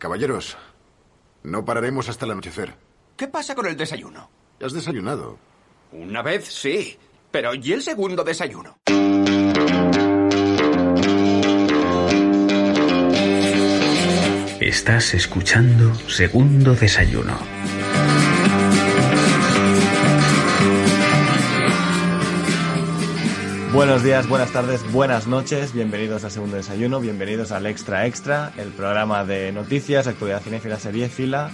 Caballeros, no pararemos hasta el anochecer. ¿Qué pasa con el desayuno? ¿Has desayunado? Una vez sí, pero ¿y el segundo desayuno? Estás escuchando Segundo Desayuno. Buenos días, buenas tardes, buenas noches, bienvenidos a Segundo Desayuno, bienvenidos al Extra Extra, el programa de noticias, actualidad cinéfila, serie fila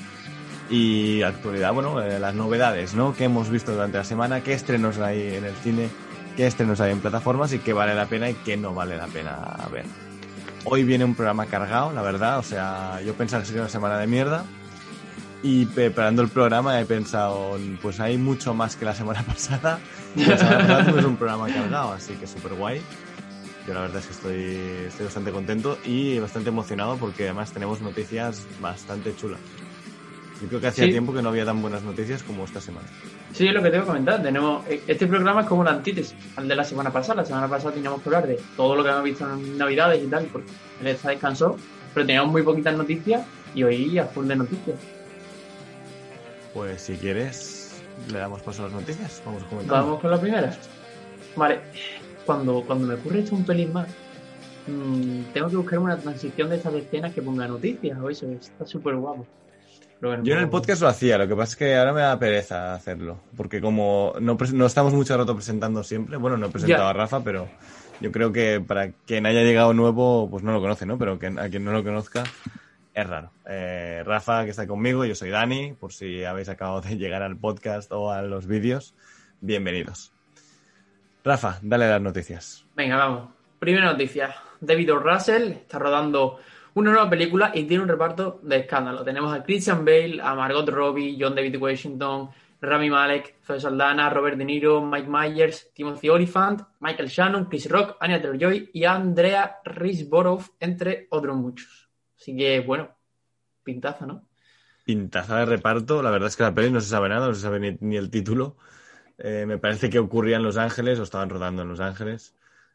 y actualidad, bueno, eh, las novedades, ¿no? Que hemos visto durante la semana, qué estrenos hay en el cine, qué estrenos hay en plataformas y qué vale la pena y qué no vale la pena ver. Hoy viene un programa cargado, la verdad, o sea, yo pensaba que sería una semana de mierda y preparando el programa he pensado, pues hay mucho más que la semana pasada y la semana pasada tuvimos un programa cargado, así que súper guay. Yo la verdad es que estoy, estoy bastante contento y bastante emocionado porque además tenemos noticias bastante chulas. Yo creo que hacía Sí. tiempo que no había tan buenas noticias como esta semana. Sí, es lo que tengo que comentar. Tenemos, este programa es como una antítesis al de la semana pasada. La semana pasada teníamos que hablar de todo lo que hemos visto en Navidades y tal, porque él está descansó, pero teníamos muy poquitas noticias y hoy a full de noticias. Pues si quieres, le damos paso a las noticias. Vamos a comentar. Vamos con la primera. Vale, cuando, cuando me ocurre esto un pelín más, mm, tengo que buscar una transición de estas escenas que ponga noticias o eso, está súper guapo. Bueno, Yo en el podcast lo hacía, lo que pasa es que ahora me da pereza hacerlo, porque como no, no estamos mucho rato presentando siempre, bueno, no he presentado Ya. a Rafa, pero yo creo que para quien haya llegado nuevo, pues no lo conoce, ¿no? Pero que, a quien no lo conozca, es raro. Eh, Rafa, que está conmigo, yo soy Dani, por si habéis acabado de llegar al podcast o a los vídeos, bienvenidos. Rafa, dale las noticias. Venga, vamos. Primera noticia. David. Russell está rodando una nueva película y tiene un reparto de escándalo. Tenemos a Christian Bale, a Margot Robbie, John David Washington, Rami Malek, Zoe Saldana, Robert De Niro, Mike Myers, Timothy Olyphant, Michael Shannon, Chris Rock, Anya Taylor-Joy y Andrea Riseborough, entre otros muchos. Así que, bueno, pintaza, ¿no? Pintaza de reparto, la verdad es que la peli no se sabe nada, no se sabe ni, ni el título. Eh, me parece que ocurría en Los Ángeles o estaban rodando en Los Ángeles.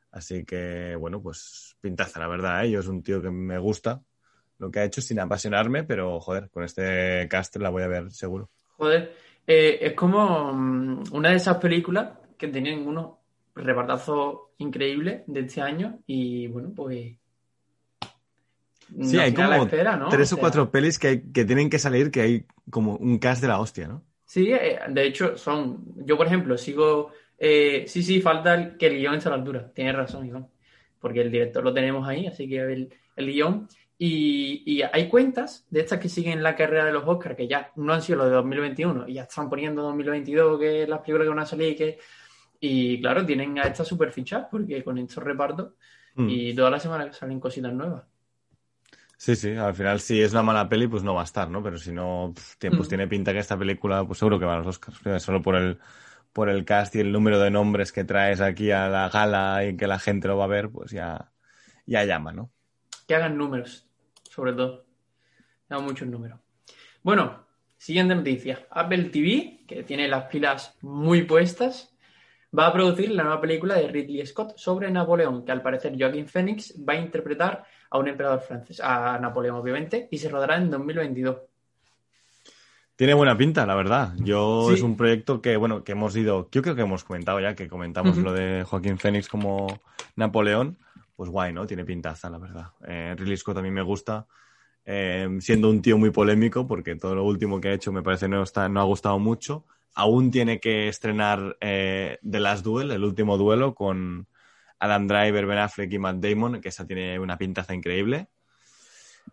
Así que, bueno, pues pintaza, la verdad. ¿eh? Yo es un tío que me gusta lo que ha hecho sin apasionarme, pero joder, con este cast la voy a ver seguro. Joder, eh, es como mm, una de esas películas que tenían unos repartazos increíbles de este año y bueno, pues... Sí, hay la como espera, ¿no? tres o, sea, cuatro pelis que, hay- que tienen que salir, que hay como un cast de la hostia, ¿no? Sí, eh, de hecho son... Yo, por ejemplo, sigo... eh, sí, sí, falta el- que el guion esté a la altura. Tienes razón, Iván. Porque el director lo tenemos ahí, así que el, el guion... Y, y hay cuentas de estas que siguen la carrera de los Oscars, que ya no han sido los de 2021, y ya están poniendo 2022, que las películas que van a salir, que... Y claro, tienen a estas super fichas, porque con estos repartos, Mm. y todas las semanas salen cositas nuevas. Sí, sí, al final si es una mala peli, pues no va a estar, ¿no? Pero si no, pues Mm. tiene pinta que esta película, pues seguro que va a los Oscars. Solo por el, por el cast y el número de nombres que traes aquí a la gala y que la gente lo va a ver, pues ya, ya llama, ¿no? que hagan números, sobre todo. Hagan muchos números. Bueno, siguiente noticia. Apple TV, que tiene las pilas muy puestas, va a producir la nueva película de Ridley Scott sobre Napoleón, que al parecer Joaquin Phoenix va a interpretar a un emperador francés, a Napoleón obviamente, y se rodará en 2022. Tiene buena pinta, la verdad. Yo Sí. es un proyecto que, bueno, que hemos ido, yo creo que hemos comentado ya, que comentamos lo de Joaquín Phoenix como Napoleón, pues guay, ¿no? Tiene pintaza, la verdad. Eh, Ridley Scott a mí me gusta, eh, siendo un tío muy polémico, porque todo lo último que ha hecho me parece no, está, no ha gustado mucho. Aún tiene que estrenar eh, The Last Duel, el último duelo, con Adam Driver, Ben Affleck y Matt Damon, que esa tiene una pintaza increíble.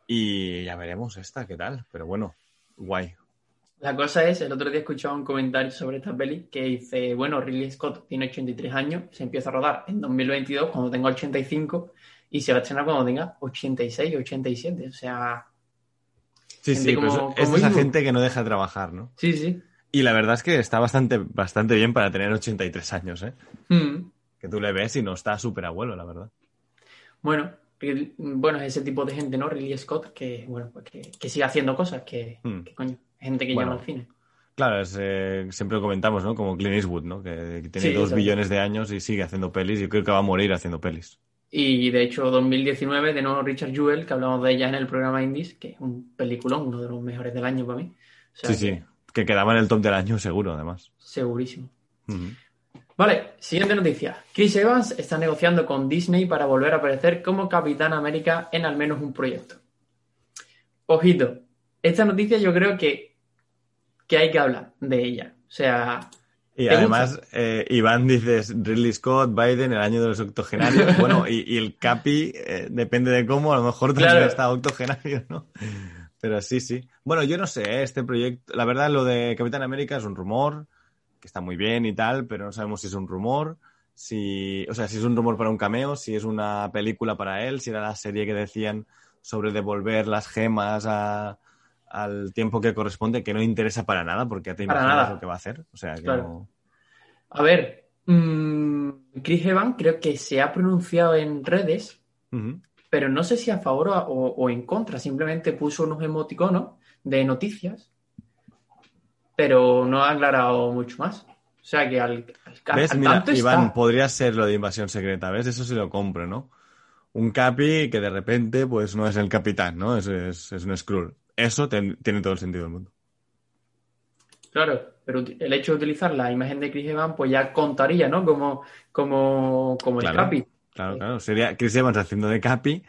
Y ya veremos esta, qué tal. Pero bueno, guay. La cosa es, el otro día escuchaba un comentario sobre esta peli que dice, bueno, Ridley Scott tiene 83 años, se empieza a rodar en 2022 cuando tenga 85 y se va a estrenar cuando tenga 86, 87, o sea, Sí, sí, pero como- es- es como de esa gente que no deja de trabajar, ¿no? sí, sí. Y la verdad es que está bastante, bastante bien para tener 83 años, ¿eh? Mm. Que tú le ves y no está súper abuelo, la verdad. Bueno, bueno, es ese tipo de gente, ¿no? Ridley Scott, que, bueno, pues que, que sigue haciendo cosas, que, Mm. que coño, gente que Bueno. llama al cine. Claro, es, eh, siempre lo comentamos, ¿no? Como Clint Eastwood, ¿no? Que, que tiene Sí, dos billones de años y sigue haciendo pelis. Yo creo que va a morir haciendo pelis. Y de hecho, 2019, de nuevo Richard Jewell, que hablamos de ella en el programa Indies, que es un peliculón, uno de los mejores del año para mí. O sea, Sí, sí. Que quedaba en el top del año seguro, además. Segurísimo. Ujú. Vale, siguiente noticia. Chris Evans está negociando con Disney para volver a aparecer como Capitán América en al menos un proyecto. Ojito, esta noticia yo creo que, que hay que hablar de ella. O sea, Y ¿Te además, eh, Iván dices Ridley Scott, Biden, el año de los octogenarios. Bueno, y, y el Capi, eh, depende de cómo, a lo mejor también Claro. está octogenario, ¿no? Pero sí, sí. Bueno, yo no sé, eh, este proyecto, la verdad, lo de Capitán América es un rumor, que está muy bien y tal, pero no sabemos si es un rumor, si, o sea, si es un rumor para un cameo, si es una película para él, si era la serie que decían sobre devolver las gemas a- al tiempo que corresponde, que no interesa para nada, porque ya te Para imaginas nada. lo que va a hacer. O sea, que Claro. no... a ver, mm, Chris Evans creo que se ha pronunciado en redes, pero no sé si a favor o, o en contra. Simplemente puso unos emoticonos de noticias, pero no ha aclarado mucho más. O sea que al, al, ¿Ves? al Mira, tanto Iván, está. podría ser lo de invasión secreta, ¿ves? Eso sí lo compro, ¿no? Un Capi que de repente, pues no es el capitán, ¿no? Es, es, es un Skrull. Eso ten- tiene todo el sentido del mundo. Claro, pero el hecho de utilizar la imagen de Chris Evans, pues ya contaría, ¿no? Como, como, como el. Capi. Claro, claro. Sería Chris Evans haciendo de Capi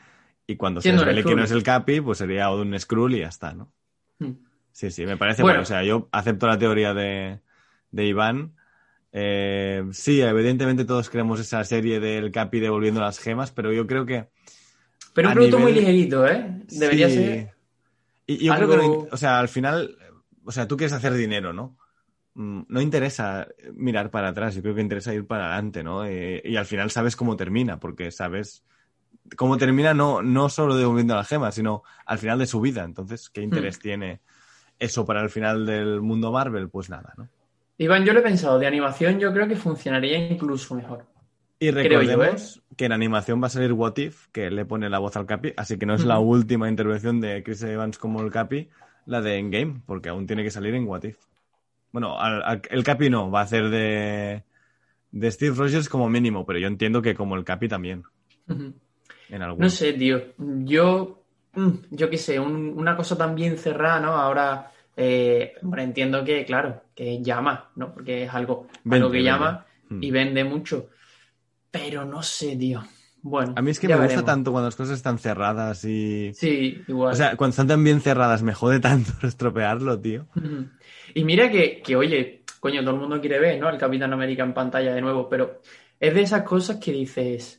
y cuando se Siendo desvele que no es el Capi, pues sería un Skrull y ya está, ¿no? Hmm. Sí, sí, me parece Bueno. bueno. O sea, yo acepto la teoría de, de Iván. Eh, sí, evidentemente todos queremos esa serie del Capi devolviendo las gemas, pero yo creo que Pero un producto muy ligerito, ¿eh? Debería Sí. ser. Y yo algo- creo que, o sea, al final, o sea, tú quieres hacer dinero, ¿no? Mm, No interesa mirar para atrás, yo creo que interesa ir para adelante, ¿no? Eh, y al final sabes cómo termina, porque sabes cómo termina no, no solo devolviendo la gema, sino al final de su vida. Entonces, ¿qué interés Hmm. tiene eso para el final del mundo Marvel? Pues nada, ¿no? Iván, yo lo he pensado, de animación yo creo que funcionaría incluso mejor. Y Creo yo, ¿eh? recordemos que en animación va a salir What If, que le pone la voz al Capi, así que no es la última intervención de Chris Evans como el Capi, la de Endgame, porque aún tiene que salir en What If. Bueno, al- al- el Capi no, va a hacer de, de Steve Rogers como mínimo, pero yo entiendo que como el Capi también, Ujú. en algún. No sé, tío. Yo, yo qué sé, un- una cosa tan bien cerrada, ¿no? Ahora, eh, bueno, entiendo que, claro, que llama, ¿no? Porque es algo, Vende, algo que llama Mm. y vende mucho. Pero no sé, tío. Bueno, A mí es que me gusta tanto cuando las cosas están cerradas y... Sí, igual. O sea, cuando están tan bien cerradas me jode tanto estropearlo, tío. Y mira que, que, oye, coño, todo el mundo quiere ver, ¿no? Al Capitán América en pantalla de nuevo, pero es de esas cosas que dices, mm,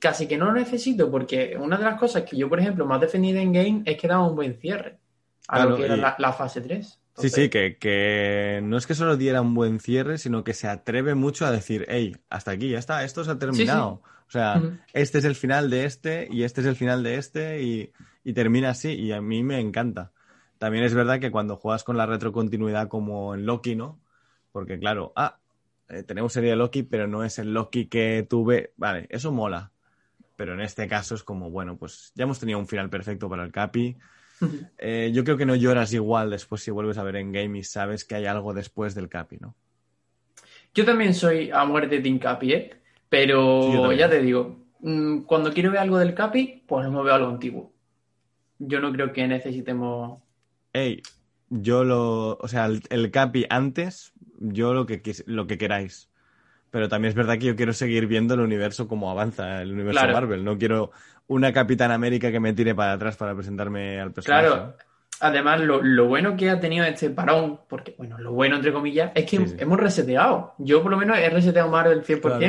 casi que no lo necesito, porque una de las cosas que yo, por ejemplo, más defendido en game es que daba un buen cierre a Claro, lo que era y- la, la fase 3. Sí, sí, que, que no es que solo diera un buen cierre, sino que se atreve mucho a decir, hey, hasta aquí, ya está, esto se ha terminado. O sea, este es el final de este y este es el final de este y, y termina así y a mí me encanta. También es verdad que cuando juegas con la retrocontinuidad como en Loki, ¿no? Porque claro, ah, eh, tenemos serie de Loki, pero no es el Loki que tuve. Vale, eso mola. Pero en este caso es como, bueno, pues ya hemos tenido un final perfecto para el Capi. Eh, yo creo que no lloras igual después si vuelves a ver en game y sabes que hay algo después del Capi, ¿no? Yo también soy a muerte Team Capi, ¿eh? Pero Sí, ya te digo, mm, cuando quiero ver algo del Capi, pues no me veo algo antiguo. Yo no creo que necesitemos... Hey, yo lo. O sea, el, el Capi antes, yo lo que, lo que queráis. Pero también es verdad que yo quiero seguir viendo el universo como avanza el universo Claro. Marvel. No quiero una Capitán América que me tire para atrás para presentarme al personaje. Claro, además lo, lo bueno que ha tenido este parón, porque bueno, lo bueno entre comillas, es que Sí, sí. hemos reseteado. Yo por lo menos he reseteado Marvel 100%, Claro.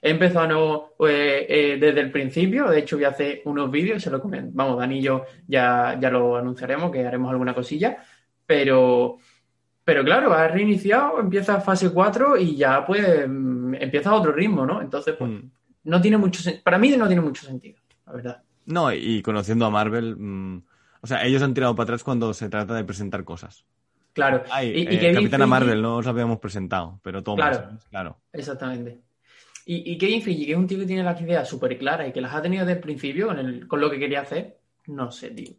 he empezado nuevo eh, eh, desde el principio, de hecho voy a hacer unos vídeos, se lo comen, vamos, Dani y yo ya, ya lo anunciaremos, que haremos alguna cosilla, pero, pero claro, ha reiniciado, empieza fase 4 y ya pues empieza a otro ritmo, ¿no? Entonces, pues Mm. no tiene mucho para mí no tiene mucho sentido, la verdad. No, y conociendo a Marvel. mm, o sea, ellos han tirado para atrás cuando se trata de presentar cosas. Claro, Ay, y, y eh, Kevin Capitana Feige- Marvel no os habíamos presentado, pero toma, Claro. claro. Exactamente. Y, y Kevin Feige, que es un tío que tiene las ideas súper claras y que las ha tenido desde el principio con, el, con lo que quería hacer, no sé, tío.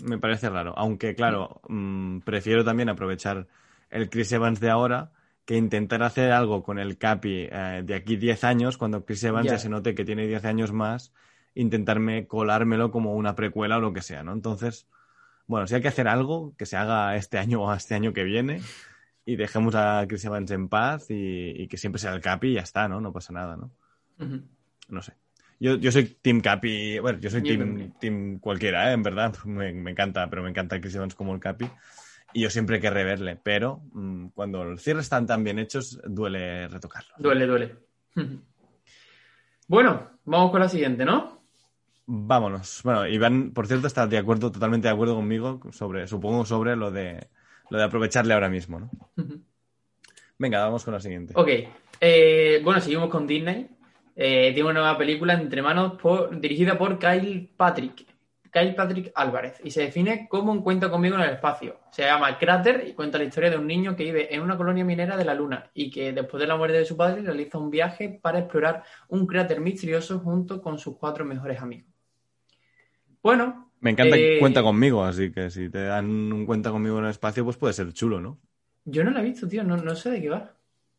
Me parece raro. Aunque, claro, mm, prefiero también aprovechar el Chris Evans de ahora que intentar hacer algo con el Capi eh, de aquí 10 años, cuando Chris Evans Ya. ya se note que tiene 10 años más, intentarme colármelo como una precuela o lo que sea, ¿no? Entonces, bueno, si hay que hacer algo, que se haga este año o este año que viene y dejemos a Chris Evans en paz y, y que siempre sea el Capi y ya está, ¿no? No pasa nada, ¿no? No sé. Yo, yo soy Team Capi, bueno, yo soy team, team cualquiera, ¿eh? en verdad, me, me encanta, pero me encanta Chris Evans como el Capi. Y yo siempre querré verle, pero mm, cuando los cierres están tan bien hechos, duele retocarlos. Duele, duele. Bueno, vamos con la siguiente, ¿no? Vámonos. Bueno, Iván, por cierto, está de acuerdo, totalmente de acuerdo conmigo sobre, supongo, sobre lo de lo de aprovecharle ahora mismo, ¿no? Venga, vamos con la siguiente. Ok, eh, bueno, seguimos con Disney. Eh, tiene una nueva película entre manos por- dirigida por Kyle Patrick. Kyle Patrick Álvarez. Y se define como un cuento conmigo en el espacio. Se llama Cráter y cuenta la historia de un niño que vive en una colonia minera de la Luna y que después de la muerte de su padre realiza un viaje para explorar un cráter misterioso junto con sus cuatro mejores amigos. Bueno, Me encanta que eh, cuenta conmigo, así que si te dan un cuenta conmigo en el espacio, pues puede ser chulo, ¿no? yo no la he visto, tío, no, no sé de qué va.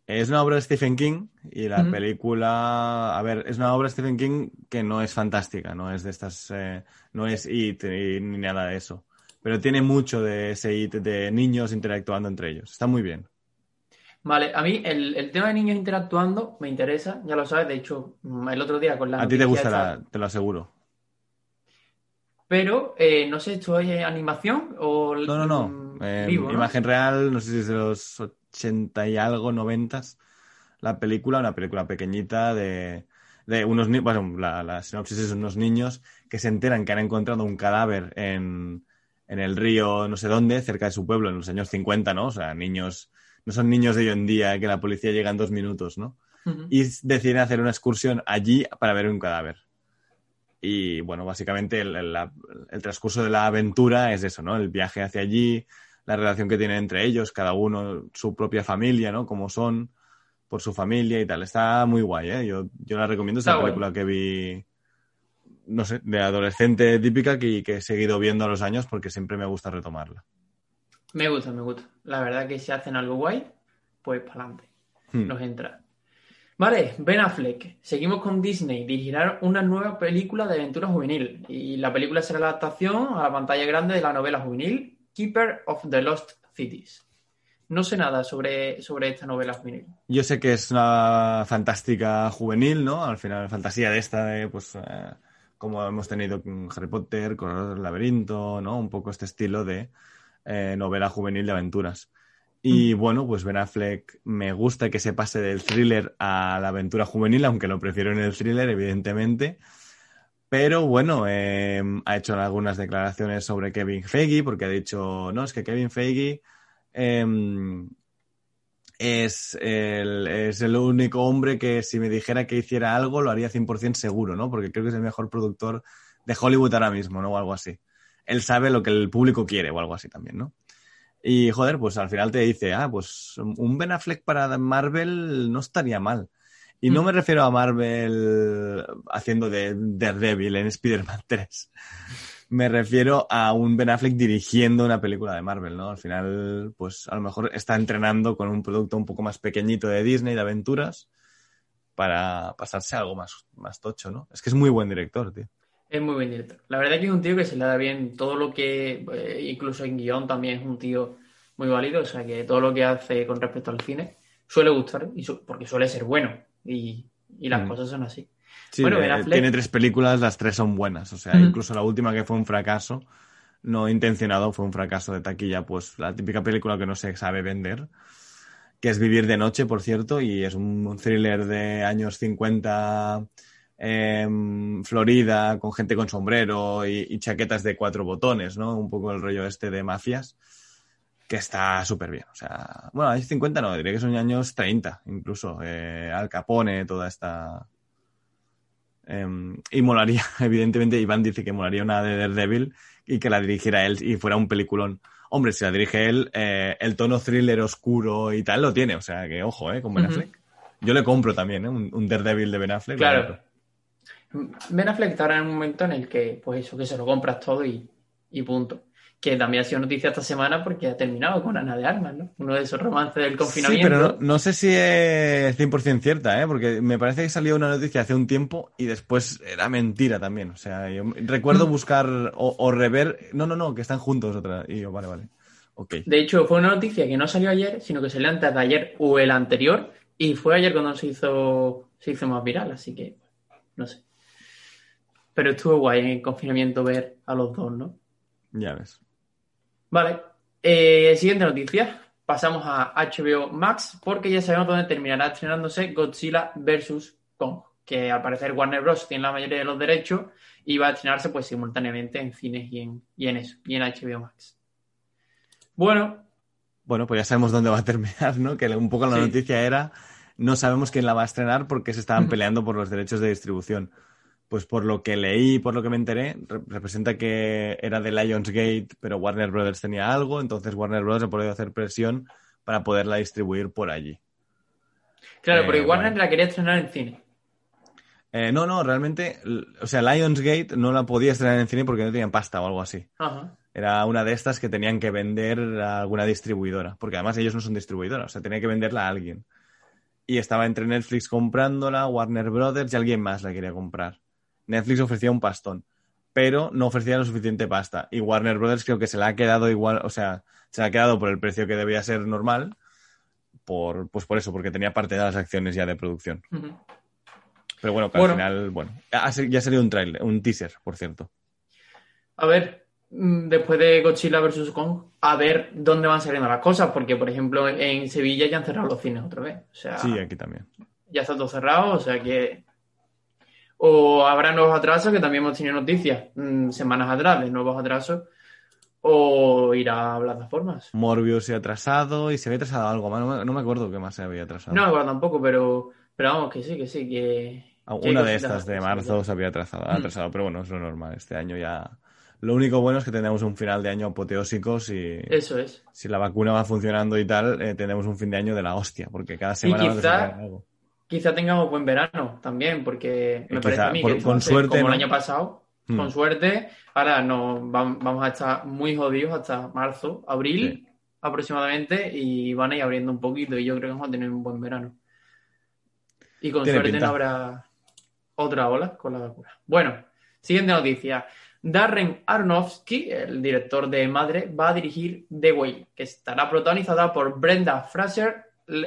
Es una obra de Stephen King y la película, a ver, es una obra de Stephen King que no es fantástica, no es de estas, eh, no es It ni, ni nada de eso, pero tiene mucho de ese It de niños interactuando entre ellos. Está muy bien. Vale, a mí el, el tema de niños interactuando me interesa, ya lo sabes, de hecho, el otro día con la A ti te gustará, esta- te lo aseguro. pero eh, no sé, ¿esto es animación o No, no, no. Eh, vivo, ¿no? Imagen real, no sé si es de los 80 y algo, 90. La película, una película pequeñita de, de unos niños. Bueno, la, la sinopsis es unos niños que se enteran que han encontrado un cadáver en, en el río, no sé dónde, cerca de su pueblo, en los años 50, ¿no? O sea, niños. No son niños de hoy en día que la policía llega en dos minutos, ¿no? Y deciden hacer una excursión allí para ver un cadáver. Y bueno, básicamente el, el- la- el transcurso de la aventura es eso, ¿no? El viaje hacia allí, la relación que tienen entre ellos, cada uno, su propia familia, ¿no? Cómo son, por su familia y tal. Está muy guay, ¿eh? Yo, yo la recomiendo, es Está una guay. película que vi, no sé, de adolescente típica que, que he seguido viendo a los años porque siempre me gusta retomarla. Me gusta, me gusta. La verdad que si hacen algo guay, pues para adelante. Hmm. Nos entra. Vale, Ben Affleck. Seguimos con Disney. Dirigirá una nueva película de aventura juvenil. Y la película será la adaptación a la pantalla grande de la novela juvenil Keeper of the Lost Cities. No sé nada sobre, sobre esta novela juvenil. Yo sé que es una fantástica juvenil, ¿no? Al final, fantasía de esta, de, pues, eh, como hemos tenido con Harry Potter, con el laberinto, ¿no? Un poco este estilo de eh, novela juvenil de aventuras. Y bueno, pues Ben Affleck me gusta que se pase del thriller a la aventura juvenil, aunque lo prefiero en el thriller, evidentemente. Pero bueno, eh, ha hecho algunas declaraciones sobre Kevin Feige, porque ha dicho, no, es que Kevin Feige em, es, el, es el único hombre que si me dijera que hiciera algo lo haría 100% seguro, ¿no? Porque creo que es el mejor productor de Hollywood ahora mismo, ¿no? O algo así. Él sabe lo que el público quiere o algo así también, ¿no? Y joder, pues al final te dice, ah, pues un Ben Affleck para Marvel no estaría mal. Y no me refiero a Marvel haciendo de Daredevil en Spider-Man 3. Me refiero a un Ben Affleck dirigiendo una película de Marvel, ¿no? Al final, pues a lo mejor está entrenando con un producto un poco más pequeñito de Disney, de aventuras, para pasarse a algo más, más tocho, ¿no? Es que es muy buen director, tío. Es muy buen director. La verdad que es un tío que se le da bien todo lo que, eh, incluso en guion también es un tío muy válido, o sea que todo lo que hace con respecto al cine suele gustar, y su- porque suele ser bueno, y, y las Mm. cosas son así. Sí, Bueno, Ben Affleck- tiene tres películas, las tres son buenas. O sea, incluso la última que fue un fracaso, no intencionado, fue un fracaso de taquilla, pues la típica película que no se sabe vender, que es Vivir de Noche, por cierto, y es un thriller de años 50, em, Florida, con gente con sombrero y, y chaquetas de cuatro botones, ¿no? Un poco el rollo este de mafias, que está súper bien. O sea, bueno, años 50 no, diría que son años 30, incluso. eh, Al Capone, toda esta... Em, y molaría, evidentemente, Iván dice que molaría una de Daredevil y que la dirigiera él y fuera un peliculón. Hombre, si la dirige él, eh, el tono thriller oscuro y tal lo tiene. O sea, que ojo, ¿eh? Con Ben. Affleck. Yo le compro también, ¿eh? Un, un Daredevil de Ben Affleck. Claro. Ben Affleck está ahora en un momento en el que, pues eso, que se lo compras todo y, y punto. Que también ha sido noticia esta semana porque ha terminado con Ana de Armas, ¿no? Uno de esos romances del Sí, confinamiento. pero no, no sé si es 100% cierta, ¿eh? Porque me parece que salió una noticia hace un tiempo y después era mentira también. O sea, yo recuerdo Mm. buscar o, o rever... No, no, no, que están juntos otra. Y yo, vale, vale. Ok. De hecho, fue una noticia que no salió ayer, sino que salió antes de ayer o el anterior, y fue ayer cuando se hizo, se hizo más viral, así que no sé. Pero estuvo guay en el confinamiento ver a los dos, ¿no? Ya ves. Vale. Eh, siguiente noticia. Pasamos a HBO Max porque ya sabemos dónde terminará estrenándose Godzilla vs. Kong, que al parecer Warner Bros. tiene la mayoría de los derechos y va a estrenarse pues simultáneamente en cines y en, y en eso, y en HBO Max. Bueno, Bueno, pues ya sabemos dónde va a terminar, ¿no? Que un poco la Sí. noticia era, no sabemos quién la va a estrenar porque se estaban peleando por los derechos de distribución. Pues por lo que leí, por lo que me enteré, re- representa que era de Lionsgate, pero Warner Brothers tenía algo, entonces Warner Brothers ha podido hacer presión para poderla distribuir por allí. claro, Eh, porque Warner bueno. la quería estrenar en cine. Eh, no, no, realmente, o sea, Lionsgate no la podía estrenar en cine porque no tenían pasta o algo así. Ajá. Era una de estas que tenían que vender a alguna distribuidora, porque además ellos no son distribuidora, o sea, tenía que venderla a alguien. Y estaba entre Netflix comprándola, Warner Brothers y alguien más la quería comprar. Netflix ofrecía un pastón, pero no ofrecía lo suficiente pasta. Y Warner Brothers creo que se la ha quedado igual, o sea, se la ha quedado por el precio que debía ser normal, por, pues por eso, porque tenía parte de las acciones ya de producción. Pero bueno, que Bueno. al final, bueno, ya ha salido un trailer, un teaser, por cierto. A ver, mm, después de Godzilla vs. Kong, a ver dónde van saliendo las cosas, porque por ejemplo en Sevilla ya han cerrado los cines otra vez. O sea, Sí, aquí también. ya está todo cerrado, o sea que. O habrá nuevos atrasos, que también hemos tenido noticias mm, semanas atrás de nuevos atrasos, o irá a plataformas. Morbius se ha atrasado y se había atrasado algo más. No me, no me acuerdo qué más se había atrasado. No me acuerdo tampoco, pero, pero vamos, que sí, que sí, que. Ah, que Una de estas de marzo se había atrasado, Mm. atrasado, pero bueno, es lo normal. Este año ya. Lo único bueno es que tenemos un final de año apoteósico. Si, Eso es. si la vacuna va funcionando y tal, eh, tenemos un fin de año de la hostia, porque cada semana va a quizá- desarrollar algo. Quizá tengamos buen verano también, porque me parece a mí que con suerte, como ¿no? el año pasado, Mm. con suerte. Ahora no, vam- vamos a estar muy jodidos hasta marzo, abril aproximadamente, y van a ir abriendo un poquito, y yo creo que vamos a tener un buen verano. Y con Tiene suerte pinta. no habrá otra ola con la vacuna. Bueno, siguiente noticia. Darren Aronofsky, el director de Madre, va a dirigir The Whale, que estará protagonizada por Brenda Fraser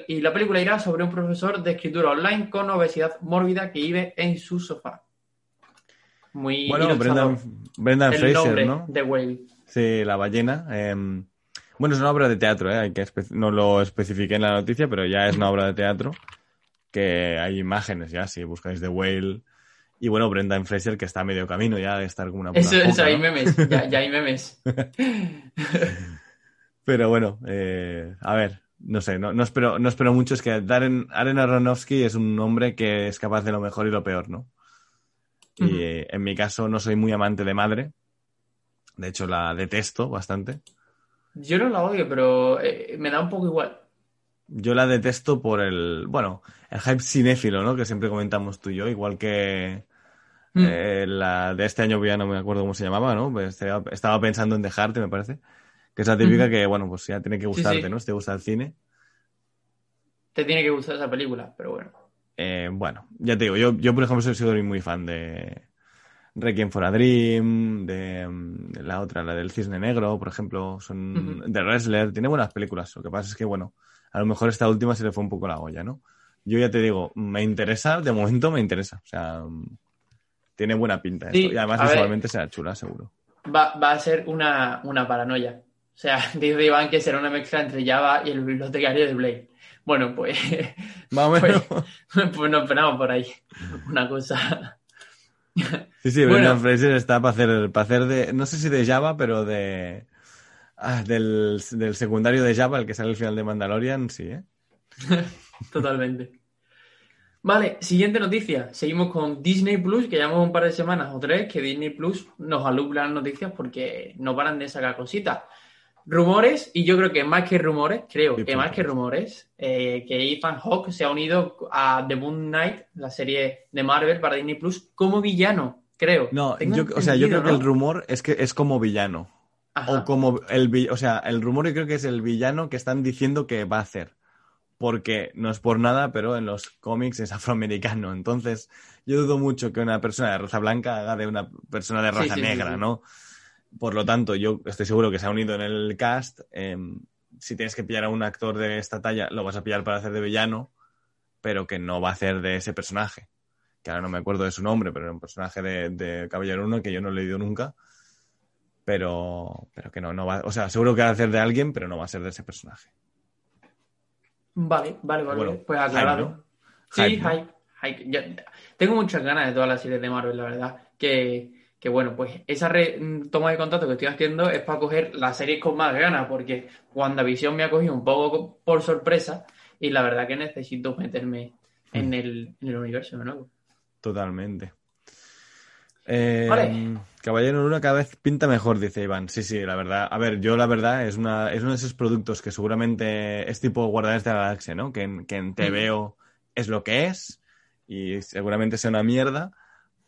y la película irá sobre un profesor de escritura online con obesidad mórbida que vive en su sofá. Muy Bueno. Brendan, Brendan el Fraser, nombre ¿no? The Whale. Sí, la ballena. eh, bueno, es una obra de teatro, ¿eh? Hay que no lo especifiqué en la noticia, pero ya es una obra de teatro que hay imágenes ya, si buscáis The Whale. Y bueno, Brendan Fraser, que está a medio camino ya de estar como una puta Eso, eso, hay ¿no? memes, ya, ya hay memes. Pero bueno, eh, a ver, no sé, no, no espero, no espero mucho. Es que Darren, Aaron Aronofsky es un hombre que es capaz de lo mejor y lo peor, ¿no? Y eh, en mi caso no soy muy amante de madre. De hecho, la detesto bastante. Yo no la odio, pero eh, me da un poco igual. Yo la detesto por el, bueno, el hype cinéfilo, ¿no? Que siempre comentamos tú y yo, igual que Mm. eh, la de este año, ya no me acuerdo cómo se llamaba, ¿no? Pues estaba, estaba pensando en dejarte, me parece. Que es la típica que, bueno, pues ya tiene que gustarte, sí. ¿no? Si te gusta el cine. Te tiene que gustar esa película, pero bueno. Eh, bueno, ya te digo, yo, yo por ejemplo soy, soy muy fan de Requiem for a Dream, de, mm, de la otra, la del Cisne Negro, por ejemplo, son de Wrestler, tiene buenas películas. Lo que pasa es que, bueno, a lo mejor esta última se le fue un poco la olla, ¿no? Yo ya te digo, me interesa, de momento me interesa. O sea, mm, tiene buena pinta Sí, esto. Y además visualmente será chula, seguro. Va, va a ser una, una paranoia. O sea, dice Iván que será una mezcla entre Java y el bibliotecario de Blade. Bueno, pues, Más o menos. pues nos esperamos por ahí. Una cosa. Sí, sí, Bueno. Brendan Fraser está para hacer, para hacer de, no sé si de Java, pero de, ah, del, del secundario de Java, el que sale al final de Mandalorian, sí, ¿eh? Totalmente. Vale, siguiente noticia. Seguimos con Disney Plus, que llevamos un par de semanas o tres que Disney Plus nos alumbra las noticias porque no paran de sacar cositas. Rumores, y yo creo que más que rumores, creo que más que rumores, eh, que Ethan Hawke se ha unido a The Moon Knight, la serie de Marvel para Disney Plus, como villano, creo. No, yo, o sea, yo creo que el rumor es que es como villano. Ajá. o como el o sea, el rumor yo creo que es el villano que están diciendo que va a hacer. Porque no es por nada, pero en los cómics es afroamericano. Entonces, yo dudo mucho que una persona de raza blanca haga de una persona de raza sí, sí, negra, sí. ¿no? Por lo tanto, yo estoy seguro que se ha unido en el cast. eh, si tienes que pillar a un actor de esta talla, lo vas a pillar para hacer de villano, pero que no va a hacer de ese personaje. Que ahora no me acuerdo de su nombre, pero era un personaje de, de Caballero 1 que yo no he leído nunca. Pero, pero que no, no va. O sea, seguro que va a hacer de alguien, pero no va a ser de ese personaje. Vale, vale, vale. Bueno, pues hype, aclarado. ¿no? Sí, Hype, ¿no? hype, hype. Yo tengo muchas ganas de todas las series de Marvel, la verdad. Que, que bueno, pues esa mm, toma de contacto que estoy haciendo es para coger las series con más ganas, porque WandaVision me ha cogido un poco co- por sorpresa y la verdad que necesito meterme en el, en el universo de nuevo. Totalmente. Eh, Vale. Caballero Luna cada vez pinta mejor, dice Iván. Sí, sí, la verdad. A ver, yo la verdad es, una, es uno de esos productos que seguramente es tipo Guardianes de la Galaxia, ¿no? Que en, que en TVO es lo que es y seguramente sea una mierda.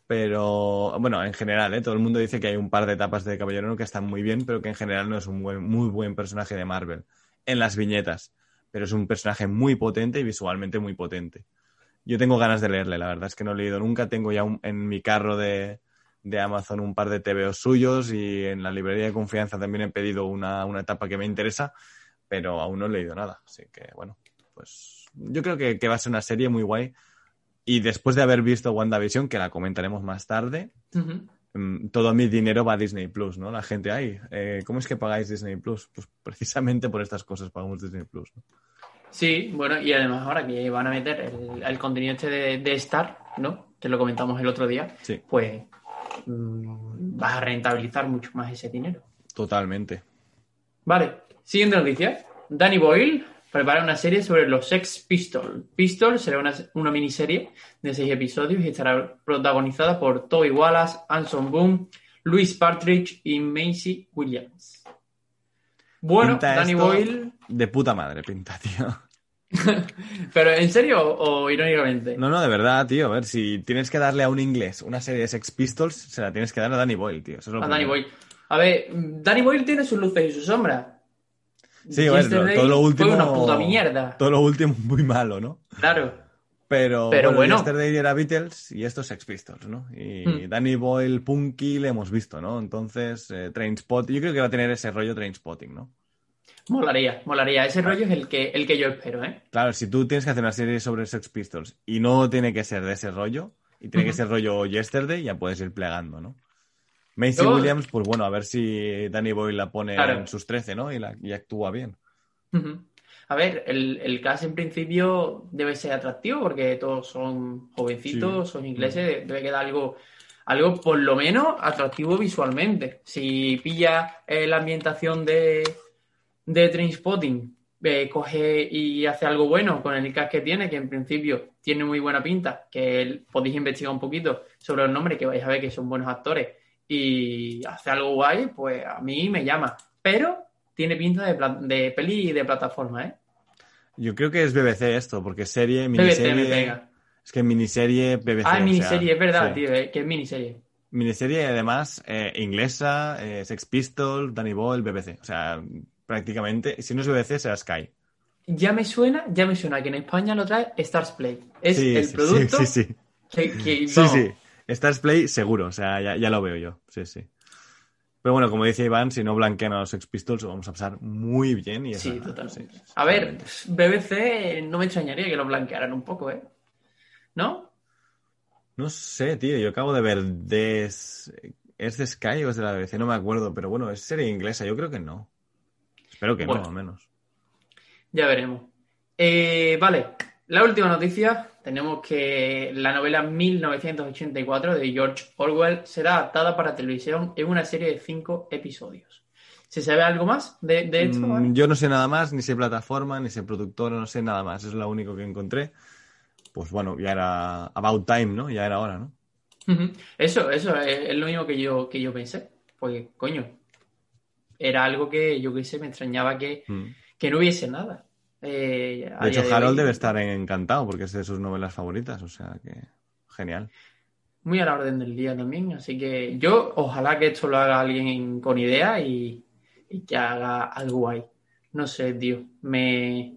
Pero bueno, en general, ¿eh? todo el mundo dice que hay un par de etapas de Caballero que están muy bien, pero que en general no es un buen, muy buen personaje de Marvel en las viñetas. Pero es un personaje muy potente y visualmente muy potente. Yo tengo ganas de leerle, la verdad es que no he leído nunca. Tengo ya un- en mi carro de, de Amazon un par de TVOs suyos y en la librería de confianza también he pedido una, una etapa que me interesa, pero aún no he leído nada. Así que bueno, pues yo creo que va a ser una serie muy guay. Y después de haber visto WandaVision, que la comentaremos más tarde, mm, todo mi dinero va a Disney Plus, ¿no? La gente, ay, eh, ¿cómo es que pagáis Disney Plus? Pues precisamente por estas cosas pagamos Disney Plus. ¿no? Sí, bueno, y además ahora que van a meter el, el contenido este de, de Star, ¿no? Que lo comentamos el otro día, Sí, pues mm, vas a rentabilizar mucho más ese dinero. totalmente. Vale, siguiente noticia. Danny Boyle prepara una serie sobre los Sex Pistols. Pistols será una, una miniserie de seis episodios y estará protagonizada por Toby Wallace, Anson Boone, Louis Partridge y Macy Williams. Bueno, Pinta Danny Boyle, De puta madre pinta, tío. pero ¿en serio o, o irónicamente? No, no, de verdad, tío. A ver, si tienes que darle a un inglés una serie de Sex Pistols, se la tienes que dar a Danny Boyle, tío. Eso es lo a Danny. Boyle. A ver, Danny Boyle tiene sus luces y sus sombras. Sí, lo- Yesterday todo lo último. Fue una puta mierda. Todo lo último muy malo, ¿no? Claro. Pero, Pero bueno. Yesterday era Beatles y esto es Sex Pistols, ¿no? Y Hmm. Danny Boyle, Punky, le hemos visto, ¿no? Entonces, eh, Trainspot, yo creo que va a tener ese rollo Trainspotting, ¿no? Molaría, molaría. Ese rollo es el que, el que yo espero, ¿eh? Claro, si tú tienes que hacer una serie sobre Sex Pistols y no tiene que ser de ese rollo, y tiene que ser rollo Yesterday, ya puedes ir plegando, ¿no? Macy Yo- Williams, pues bueno, a ver si Danny Boyle la pone Claro. en sus 13, ¿no? Y, la, y actúa bien. A ver, el, el cast en principio debe ser atractivo porque todos son jovencitos, Sí. son ingleses, debe quedar algo, algo por lo menos atractivo visualmente. Si pilla eh, la ambientación de, de Trainspotting, eh, coge y hace algo bueno con el cast que tiene, que en principio tiene muy buena pinta, que podéis investigar un poquito sobre los nombres, que vais a ver que son buenos actores, y hace algo guay, pues a mí me llama. Pero tiene pinta de, de peli de plataforma, ¿eh? Yo creo que es BBC esto, porque serie, BBC me miniserie. pega. Es que miniserie BBC. Ah, o sea, miniserie, es verdad, sí. tío, eh, que es miniserie. Miniserie, además, eh, inglesa, eh, Sex Pistols, Danny Boyle, BBC. O sea, prácticamente, si no es BBC, será Sky. Ya me suena, ya me suena que en España lo trae Stars Play. Es sí, el sí, producto Sí, sí, sí. que, que- Sí, sí. Stars Play seguro, o sea, ya, ya lo veo yo. Sí, sí. Pero bueno, como dice Iván, si no blanquean a los Sex Pistols, vamos a pasar muy bien. Y Sí, totalmente. sí, A ver. BBC no me extrañaría que lo blanquearan un poco, ¿eh? ¿No? No sé, tío, yo acabo de ver. ¿Es de Sky o es de la BBC? No me acuerdo, pero bueno, es serie inglesa, yo creo que no. Espero que Bueno. no, al menos. Ya veremos. Eh, vale, la última noticia. Tenemos que la novela 1984 de George Orwell será adaptada para televisión en una serie de cinco episodios. ¿Se sabe algo más de, de esto? Mm, Vale? yo no sé nada más, ni sé plataforma, ni sé productor, no sé nada más. Es lo único que encontré. Pues bueno, ya era about time, ¿no? Ya era hora, ¿no? Eso, eso es, es lo mismo que yo, que yo pensé. Porque, coño, era algo que yo qué sé, me extrañaba que, Mm. que no hubiese nada. Eh, De hecho, de Harold hoy, debe estar encantado porque es de sus novelas favoritas, o sea que genial. Muy a la orden del día también. Así que yo, ojalá que esto lo haga alguien con idea y, y que haga algo guay. No sé, tío. Me.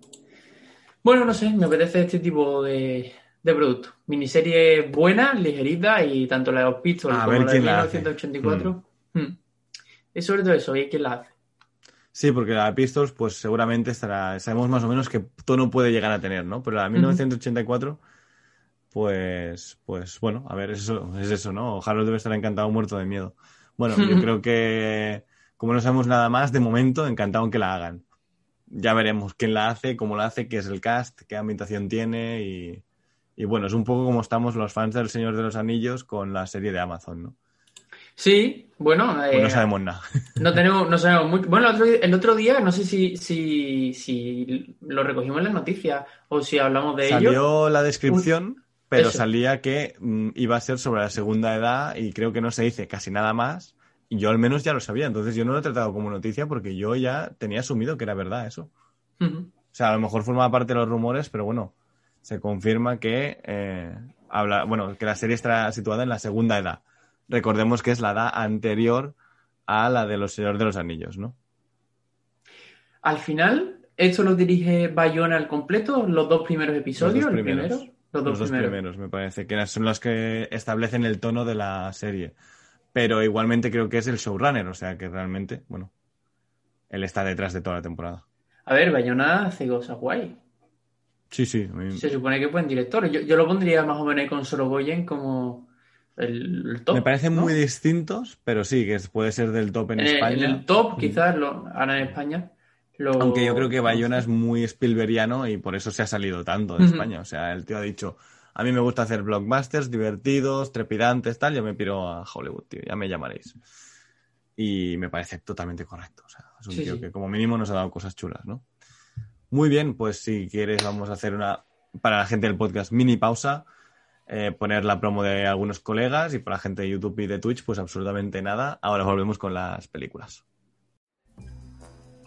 Bueno, no sé, me apetece este tipo de, de producto. Miniserie buena, ligerita y tanto la de los Pistols como la de quién la hace. 1984. Mm. Es sobre todo eso, y quién la hace. Sí, porque la Pistols, pues seguramente estará. Sabemos más o menos qué tono puede llegar a tener, ¿no? Pero la de 1984, pues. Pues bueno, a ver, es eso, es eso, ¿no? Harold debe estar encantado muerto de miedo. Bueno, yo creo que. Como no sabemos nada más, de momento, encantado en que la hagan. Ya veremos quién la hace, cómo la hace, qué es el cast, qué ambientación tiene y. Y bueno, es un poco como estamos los fans del Señor de los Anillos con la serie de Amazon, ¿no? Sí, bueno. Pues eh, no sabemos nada. No tenemos, no sabemos mucho. Bueno, el otro, el otro día, no sé si, si, si lo recogimos en las noticias o si hablamos de ello. Salió la descripción, pero Eso. salía que mm, iba a ser sobre la segunda edad y creo que no se dice casi nada más. Yo al menos ya lo sabía, entonces yo no lo he tratado como noticia porque yo ya tenía asumido que era verdad eso. O sea, a lo mejor formaba parte de los rumores, pero bueno, se confirma que eh, habla, bueno, que la serie está situada en la segunda edad. Recordemos que es la edad anterior a la de los Señores de los Anillos, ¿no? Al final, ¿esto lo dirige Bayona al completo? ¿Los dos primeros episodios? Los dos ¿El primeros. primero? Los dos, Los dos primeros. me parece, que son los que establecen el tono de la serie. Pero igualmente creo que es el showrunner, o sea que realmente, bueno, él está detrás de toda la temporada. A ver, Bayona hace cosas guay. Sí, sí. a mí- Se supone que es buen director. Yo, yo lo pondría más o menos ahí con Sorogoyen como el, el top. me parecen ¿no? muy distintos, pero sí, que puede ser del top en, en, el, España. en el top, quizás, lo, ahora en España. lo- Aunque yo creo que Bayona es muy Spielbergiano y por eso se ha salido tanto de. España. O sea, el tío ha dicho, a mí me gusta hacer blockbusters divertidos, trepidantes, tal, yo me piro a Hollywood, tío, ya me llamaréis. Y me parece totalmente correcto. O sea, es un Sí, tío sí. que como mínimo nos ha dado cosas chulas, ¿no? Muy bien, pues si quieres vamos a hacer una, para la gente del podcast, mini pausa, eh, poner la promo de algunos colegas y para la gente de YouTube y de Twitch, pues absolutamente nada. Ahora volvemos con las películas.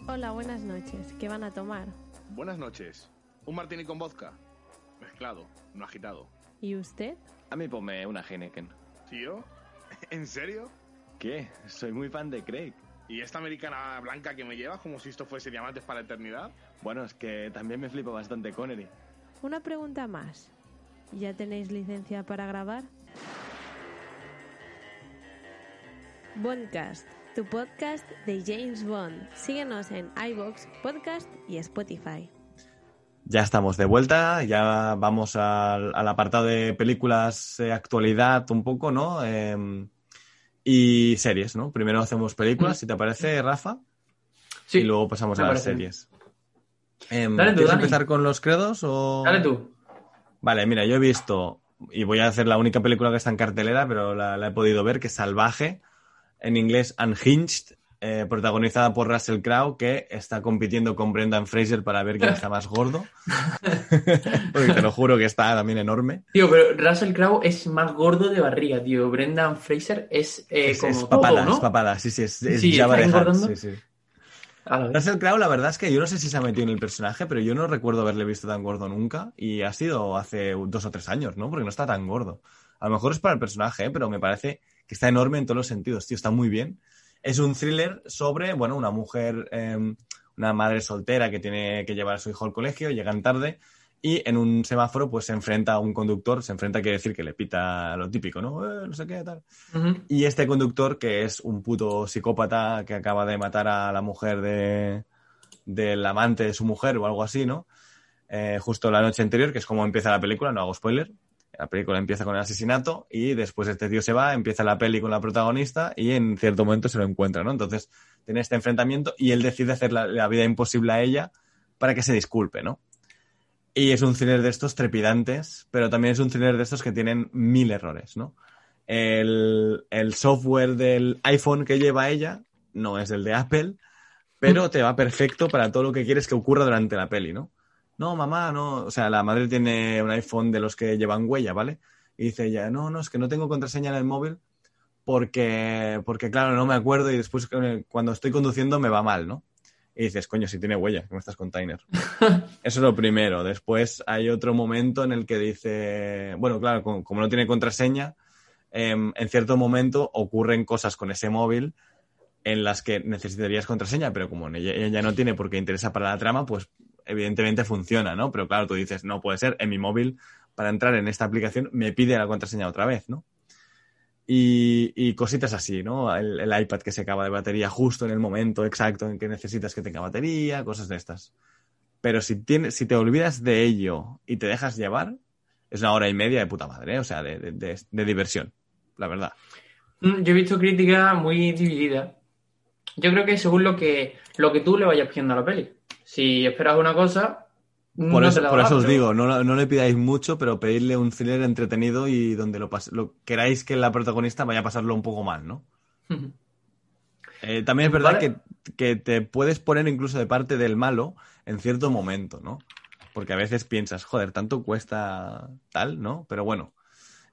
Hola, buenas noches. ¿Qué van a tomar? Buenas noches. Un martini con vodka. Mezclado, no agitado. ¿Y usted? A mí ponme una Heineken. ¿Tío? ¿En serio? ¿Qué? Soy muy fan de Craig. ¿Y esta americana blanca que me llevas como si esto fuese diamantes para la eternidad? Bueno, es que también me flipa bastante Connery. Una pregunta más. ¿Ya tenéis licencia para grabar? Bondcast, tu podcast de James Bond. Síguenos en iBox, Podcast y Spotify. Ya estamos de vuelta, ya vamos al, al apartado de películas, eh, actualidad un poco, ¿no? Eh, y series, ¿no? Primero hacemos películas, si te parece, Rafa, Sí, y luego pasamos a las parece. series. Em, Dale tú, ¿Quieres Dani. empezar con los credos o...? Dale tú. Vale, mira, yo he visto, y voy a hacer la única película que está en cartelera, pero la, la he podido ver, que es Salvaje, en inglés Unhinged, eh, protagonizada por Russell Crowe, que está compitiendo con Brendan Fraser para ver quién está más gordo. Porque te lo juro que está también enorme. Tío, pero Russell Crowe es más gordo de barriga, tío. Brendan Fraser es, eh, es, como es todo, papada, ¿no? es papada, sí, sí, es, es Sí, the Hutt, engordando. sí, sí. Russell Crowe, la verdad es que yo no sé si se ha metido en el personaje, pero yo no recuerdo haberle visto tan gordo nunca. Y ha sido hace dos o tres años, ¿no? Porque no está tan gordo. A lo mejor es para el personaje, ¿eh? pero me parece que está enorme en todos los sentidos, tío. Está muy bien. Es un thriller sobre, bueno, una mujer, eh, una madre soltera que tiene que llevar a su hijo al colegio, llegan tarde y en un semáforo pues se enfrenta a un conductor, se enfrenta quiere decir que le pita lo típico, ¿no? Eh, no sé qué, tal. Y este conductor, que es un puto psicópata que acaba de matar a la mujer de, del amante de su mujer o algo así, ¿no? Eh, justo la noche anterior, que es como empieza la película, no hago spoiler. La película empieza con el asesinato y después este tío se va, empieza la peli con la protagonista y en cierto momento se lo encuentra, ¿no? Entonces tiene este enfrentamiento y él decide hacer la, la vida imposible a ella para que se disculpe, ¿no? Y es un thriller de estos trepidantes, pero también es un thriller de estos que tienen mil errores, ¿no? El, software del iPhone que lleva ella no es el de Apple, pero te va perfecto para todo lo que quieres que ocurra durante la peli, ¿no? No, mamá, no. O sea, la madre tiene un iPhone de los que llevan huella, ¿vale? Y dice ella, no, no, es que no tengo contraseña en el móvil porque, porque claro, no me acuerdo y después eh, cuando estoy conduciendo me va mal, ¿no? Y dices, coño, si tiene huella, me estás container. Eso es lo primero. Después hay otro momento en el que dice, bueno, claro, como, como no tiene contraseña, em, en cierto momento ocurren cosas con ese móvil en las que necesitarías contraseña, pero como ella, ella no tiene porque interesa para la trama, pues evidentemente funciona, ¿no? Pero claro, tú dices, no puede ser, en mi móvil, para entrar en esta aplicación, me pide la contraseña otra vez, ¿no? Y, y cositas así, ¿no? El, iPad que se acaba de batería justo en el momento exacto en que necesitas que tenga batería, cosas de estas. Pero si, tienes, si te olvidas de ello y te dejas llevar, es una hora y media de puta madre, o sea, de- de diversión, la verdad. Mm, Yo he visto críticas muy divididas. Yo creo que según lo que, lo que tú le vayas pidiendo a la peli. Si esperas una cosa, Por no eso, por eso os digo, no, no le pidáis mucho, pero pedirle un thriller entretenido y donde lo, lo queráis que la protagonista vaya a pasarlo un poco mal, ¿no? Eh, también es verdad Vale. que, que te puedes poner incluso de parte del malo en cierto momento, ¿no? Porque a veces piensas, joder, tanto cuesta tal, ¿no? Pero bueno.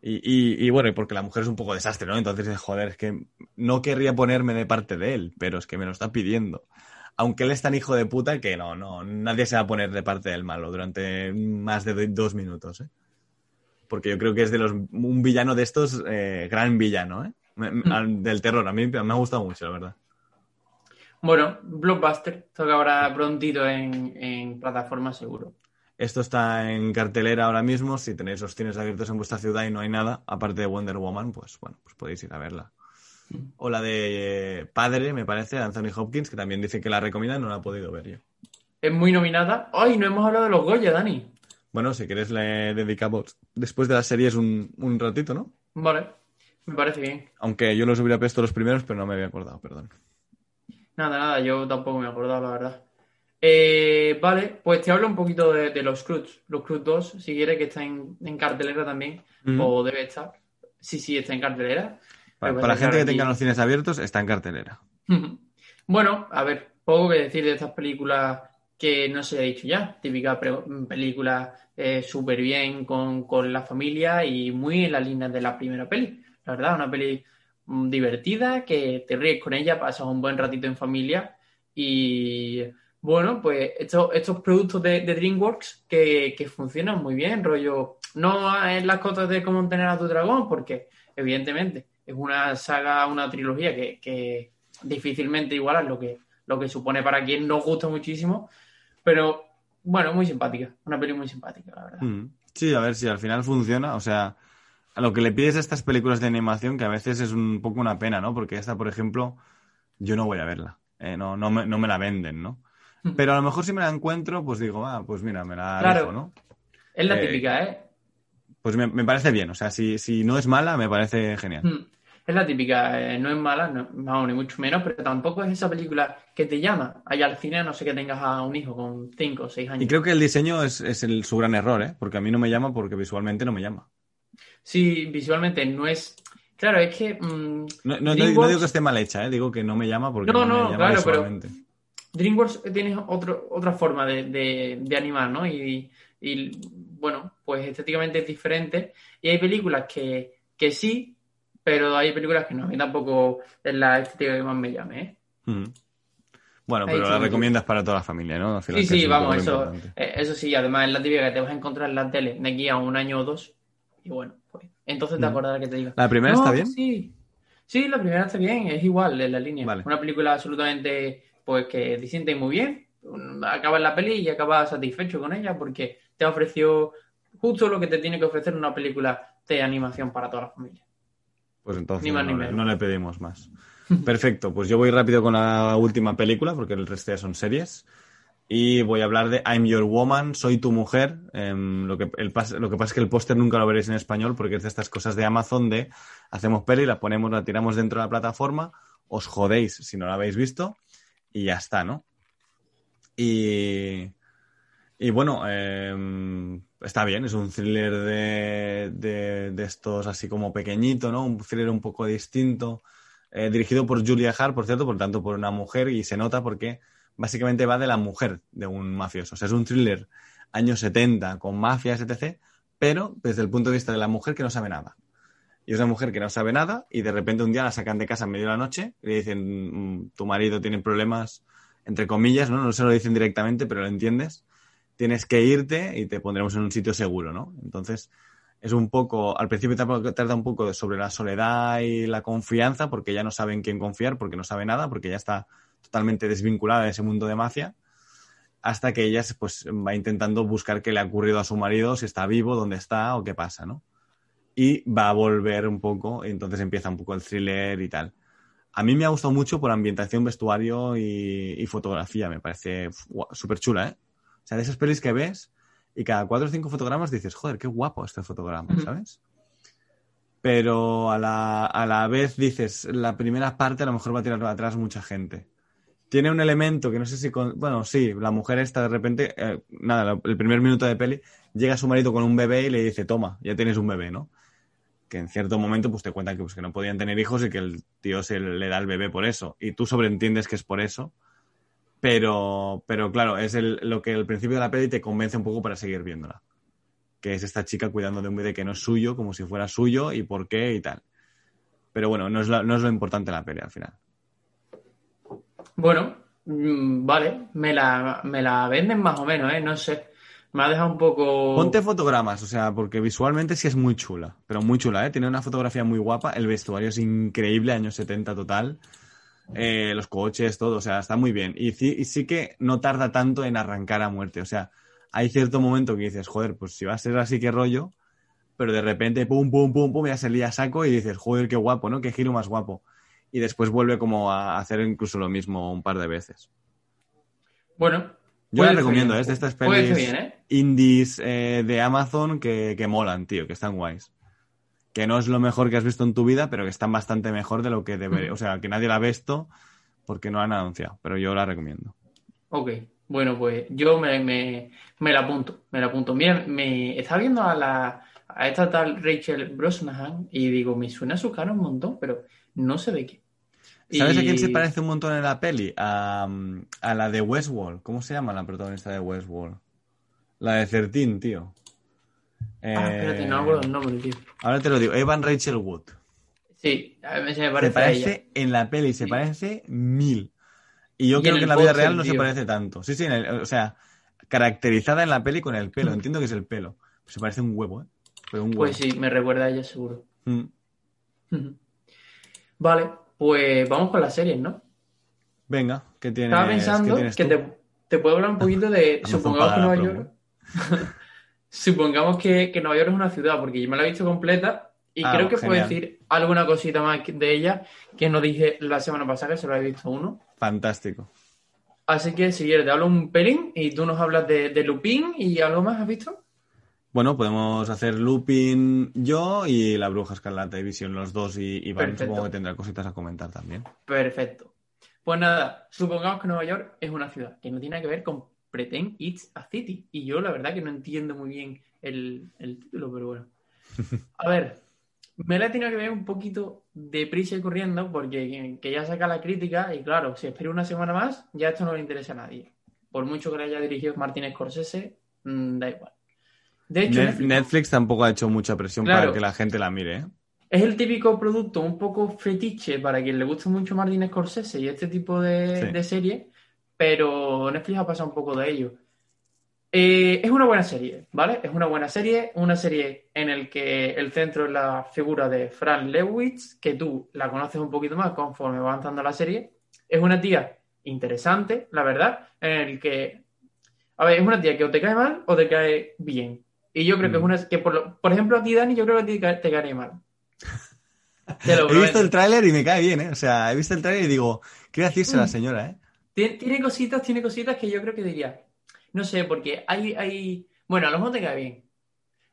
Y, y- y bueno, y porque la mujer es un poco desastre, ¿no? Entonces joder, es que no querría ponerme de parte de él, pero es que me lo está pidiendo. Aunque él es tan hijo de puta que no, no, nadie se va a poner de parte del malo durante más de do- dos minutos, ¿eh? Porque yo creo que es de los un villano de estos, eh, gran villano, ¿eh? Al- Del terror. A mí me ha gustado mucho, la verdad. Bueno, Blockbuster toca ahora prontito en, en plataforma seguro. Esto está en cartelera ahora mismo. Si tenéis los cines abiertos en vuestra ciudad y no hay nada, aparte de Wonder Woman, pues bueno, pues podéis ir a verla. O la de eh, Padre, me parece, de Anthony Hopkins, que también dice que la recomienda, no la he podido ver yo. Es muy nominada. ¡Ay! No hemos hablado de los Goya, Dani. Bueno, si quieres le dedicamos después de las series un, un ratito, ¿no? Vale, me parece bien. Aunque yo los hubiera puesto los primeros, pero no me había acordado, perdón. Nada, nada, yo tampoco me he acordado, la verdad. Eh, vale, pues te hablo un poquito de, de los Cruz. Los Cruz 2, si quieres, que está en, en cartelera también, Ujú. o debe estar. Sí, sí, está en cartelera. Para, la gente que tenga los cines abiertos, está en cartelera. Bueno, a ver, poco que decir de estas películas que no se ha dicho ya. Típica película eh, súper bien con, con la familia y muy en las líneas de la primera peli. La verdad, una peli mm, divertida, que te ríes con ella, pasas un buen ratito en familia y bueno, pues estos, estos productos de, de DreamWorks que, que funcionan muy bien, rollo, no es las cosas de cómo tener a tu dragón, porque evidentemente es una saga, una trilogía que, que difícilmente igualas lo que, lo que supone para quien nos gusta muchísimo, pero bueno, muy simpática, una peli muy simpática, la verdad. Mm. Sí, a ver si al final funciona. O sea, a lo que le pides a estas películas de animación, que a veces es un poco una pena, ¿no? Porque esta, por ejemplo, yo no voy a verla. Eh, no, no, me, no me la venden, ¿no? Pero a lo mejor si me la encuentro, pues digo, ah, pues mira, me la Claro. dejo, ¿no? Es la Eh, típica, ¿eh? Pues me, me parece bien. O sea, si, si no es mala, me parece genial. Mm. Es la típica, eh, no es mala, no, no, ni mucho menos, pero tampoco es esa película que te llama allá al cine, a no sé que tengas a un hijo con 5 o 6 años. Y creo que el diseño es, es el- su gran error, ¿eh? Porque a mí no me llama porque visualmente no me llama. Sí, visualmente no es. Claro, es que. mm, No, no- no- no DreamWorks- digo que esté mal hecha, ¿eh? Digo que no me llama porque No, no, me llama claro, pero- visualmente. DreamWorks tiene otro, otra forma de, de- de animar, ¿no? Y, y, bueno, pues estéticamente es diferente. Y hay películas que, que sí, pero hay películas que no. A mí tampoco es la estética que más me llame, ¿eh? Mm. Bueno, pero la recomiendas para toda la familia, ¿no? Al final, Sí, sí, vamos, eso, eh, eso sí, además es la típica que te vas a encontrar en la tele de aquí a un año o dos. Y bueno, pues entonces te Mm. acordarás que te diga. ¿La primera No, está bien? Sí. Sí, la primera está bien, es igual en la línea. Vale. Una película absolutamente, pues que te sientes muy bien. Acabas la peli y acabas satisfecho con ella porque te ofreció justo lo que te tiene que ofrecer una película de animación para toda la familia. Pues entonces Ni más no, ni le- menos. no le pedimos más. Perfecto, pues yo voy rápido con la última película porque el resto ya son series. Y voy a hablar de I'm Your Woman, Soy tu mujer. Em, lo, que, el lo que pasa es que el póster nunca lo veréis en español porque es de estas cosas de Amazon de hacemos peli, la ponemos, la tiramos dentro de la plataforma, os jodéis si no la habéis visto y ya está, ¿no? Y, y bueno, em, está bien, es un thriller de, de, estos así como pequeñito, ¿no? Un thriller un poco distinto, eh, dirigido por Julia Hart, por cierto, por tanto por una mujer y se nota porque básicamente va de la mujer de un mafioso. O sea, es un thriller años 70 con mafias, etc., pero desde el punto de vista de la mujer que no sabe nada. Y es una mujer que no sabe nada y de repente un día la sacan de casa en medio de la noche y le dicen, "Mm, tu marido tiene problemas, entre comillas, ¿no? No se lo dicen directamente, pero lo entiendes. Tienes que irte y te pondremos en un sitio seguro, ¿no? Entonces, es un poco, al principio trata un poco sobre la soledad y la confianza, porque ya no sabe en quién confiar, porque no sabe nada, porque ya está totalmente desvinculada de ese mundo de mafia, hasta que ella pues, va intentando buscar qué le ha ocurrido a su marido, si está vivo, dónde está o qué pasa, ¿no? Y va a volver un poco, y entonces empieza un poco el thriller y tal. A mí me ha gustado mucho por ambientación, vestuario y, y fotografía, me parece súper chula, ¿eh? O sea, de esas pelis que ves y cada cuatro o cinco fotogramas dices, joder, qué guapo este fotograma. ¿sabes? Pero a la, a la vez dices, la primera parte a lo mejor va a tirar para atrás mucha gente. Tiene un elemento que no sé si... con- bueno, sí, la mujer esta de repente, eh, nada, el primer minuto de peli, llega su marido con un bebé y le dice, toma, ya tienes un bebé, ¿no? Que en cierto momento pues te cuentan que, pues, que no podían tener hijos y que el tío se le da el bebé por eso. Y tú sobreentiendes que es por eso. Pero, pero claro, es el- lo que al principio de la peli te convence un poco para seguir viéndola. Que es esta chica cuidando de un bebé que no es suyo, como si fuera suyo, y por qué y tal. Pero bueno, no es, la- no es lo importante la peli al final. Bueno, mm, vale, me la, me la venden más o menos, ¿eh? No sé. Me ha dejado un poco... Ponte fotogramas, o sea, porque visualmente sí es muy chula, pero muy chula, ¿eh? Tiene una fotografía muy guapa, el vestuario es increíble, años 70 total, eh, los coches, todo, o sea, está muy bien. Y sí, y sí que no tarda tanto en arrancar a muerte, o sea, hay cierto momento que dices, joder, pues si va a ser así, qué rollo, pero de repente, pum, pum, pum, pum, ya se lía saco y dices, joder, qué guapo, ¿no? Qué giro más guapo. Y después vuelve como a hacer incluso lo mismo un par de veces. Bueno. Yo la recomiendo, bien. es de estas pelis bien, ¿eh? indies eh, de Amazon que, que molan, tío, que están guays. Que no es lo mejor que has visto en tu vida, pero que están bastante mejor de lo que debería. O sea, que nadie la ha visto porque no la han anunciado, pero yo la recomiendo. Ok, bueno, pues yo me, me, me la apunto, me la apunto. Mira, me estaba viendo a la a esta tal Rachel Brosnahan y digo, me suena su cara un montón, pero no sé de qué. ¿Sabes a quién se parece un montón en la peli? A, a la de Westworld. ¿Cómo se llama la protagonista de Westworld? La de Certín, tío. Ah, espérate, no me acuerdo el nombre, tío. Ahora te lo digo, Evan Rachel Wood. Sí, a mí se me Se parece, a ella. parece en la peli, se parece mil. Y yo Y creo en que en la vida real no se parece tanto. Sí, sí, en el- o sea, caracterizada en la peli con el pelo. Entiendo que es el pelo. Se parece un huevo, ¿eh? Pero un huevo. Pues sí, me recuerda a ella seguro. Mm. Vale, pues vamos con las series, ¿no? Venga, ¿qué tienes? Estaba ¿qué pensando tienes que te, te puedo hablar un poquito de. Supongamos que Nueva. York. Supongamos que, que Nueva York es una ciudad, porque yo me la he visto completa y Ah, creo que puedo decir alguna cosita más de ella que no dije la semana pasada, que solo he visto uno. Fantástico. Así que si quieres, te hablo un pelín y tú nos hablas de, de Lupin y algo más, ¿has visto? Bueno, podemos hacer Lupin yo y la Bruja Escarlata y Visión los dos y, y supongo que tendrá cositas a comentar también. Perfecto. Pues nada, supongamos que Nueva York es una ciudad que no tiene que ver con Pretend It's a City. Y yo la verdad que no entiendo muy bien el, el título, pero bueno. A ver, me la he tenido que ver un poquito deprisa y corriendo porque que- ya saca la crítica y claro, si espero una semana más, ya esto no le interesa a nadie. Por mucho que la haya dirigido Martin Scorsese, mm, da igual. De hecho, Net- Netflix- Netflix tampoco ha hecho mucha presión Claro. para que la gente la mire, ¿eh? es el típico producto un poco fetiche para quien le gusta mucho Martin Scorsese y este tipo de, Sí. de serie, pero Netflix ha pasado un poco de ello. Eh, es una buena serie, ¿vale? Es una buena serie, una serie en el que el centro es la figura de Fran Lewis, que tú la conoces un poquito más conforme va avanzando la serie. Es una tía interesante, la verdad, en el que, a ver, es una tía que o te cae mal o te cae bien. Y yo creo que es Mm. una, que por, lo- por ejemplo a ti, Dani, yo creo que a ti te cae- mal. Te lo He visto el tráiler y me cae bien, ¿eh? O sea, he visto el tráiler y digo, ¿qué va a decirse Mm. la señora, eh? Tiene, tiene cositas, tiene cositas que yo creo que diría. No sé, porque hay, hay... Bueno, a lo mejor te cae bien.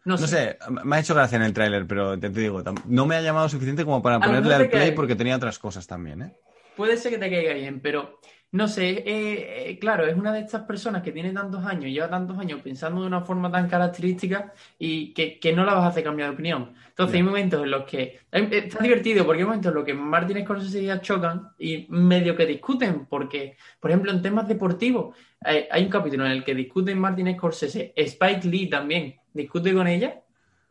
No sé. No sé, me ha hecho gracia en el tráiler, pero te, te digo, no me ha llamado suficiente como para A ponerle al play porque tenía otras cosas también, ¿eh? Puede ser que te caiga bien, pero no sé, eh, eh, claro, es una de estas personas que tiene tantos años, lleva tantos años pensando de una forma tan característica y que, que no la vas a hacer cambiar de opinión. Entonces hay momentos en los que... hay- Está divertido porque hay momentos en los que Martin Scorsese y ella chocan y medio que discuten, porque, por ejemplo, en temas deportivos, hay, hay un capítulo en el que discuten Martin Scorsese, Spike Lee también discute con ella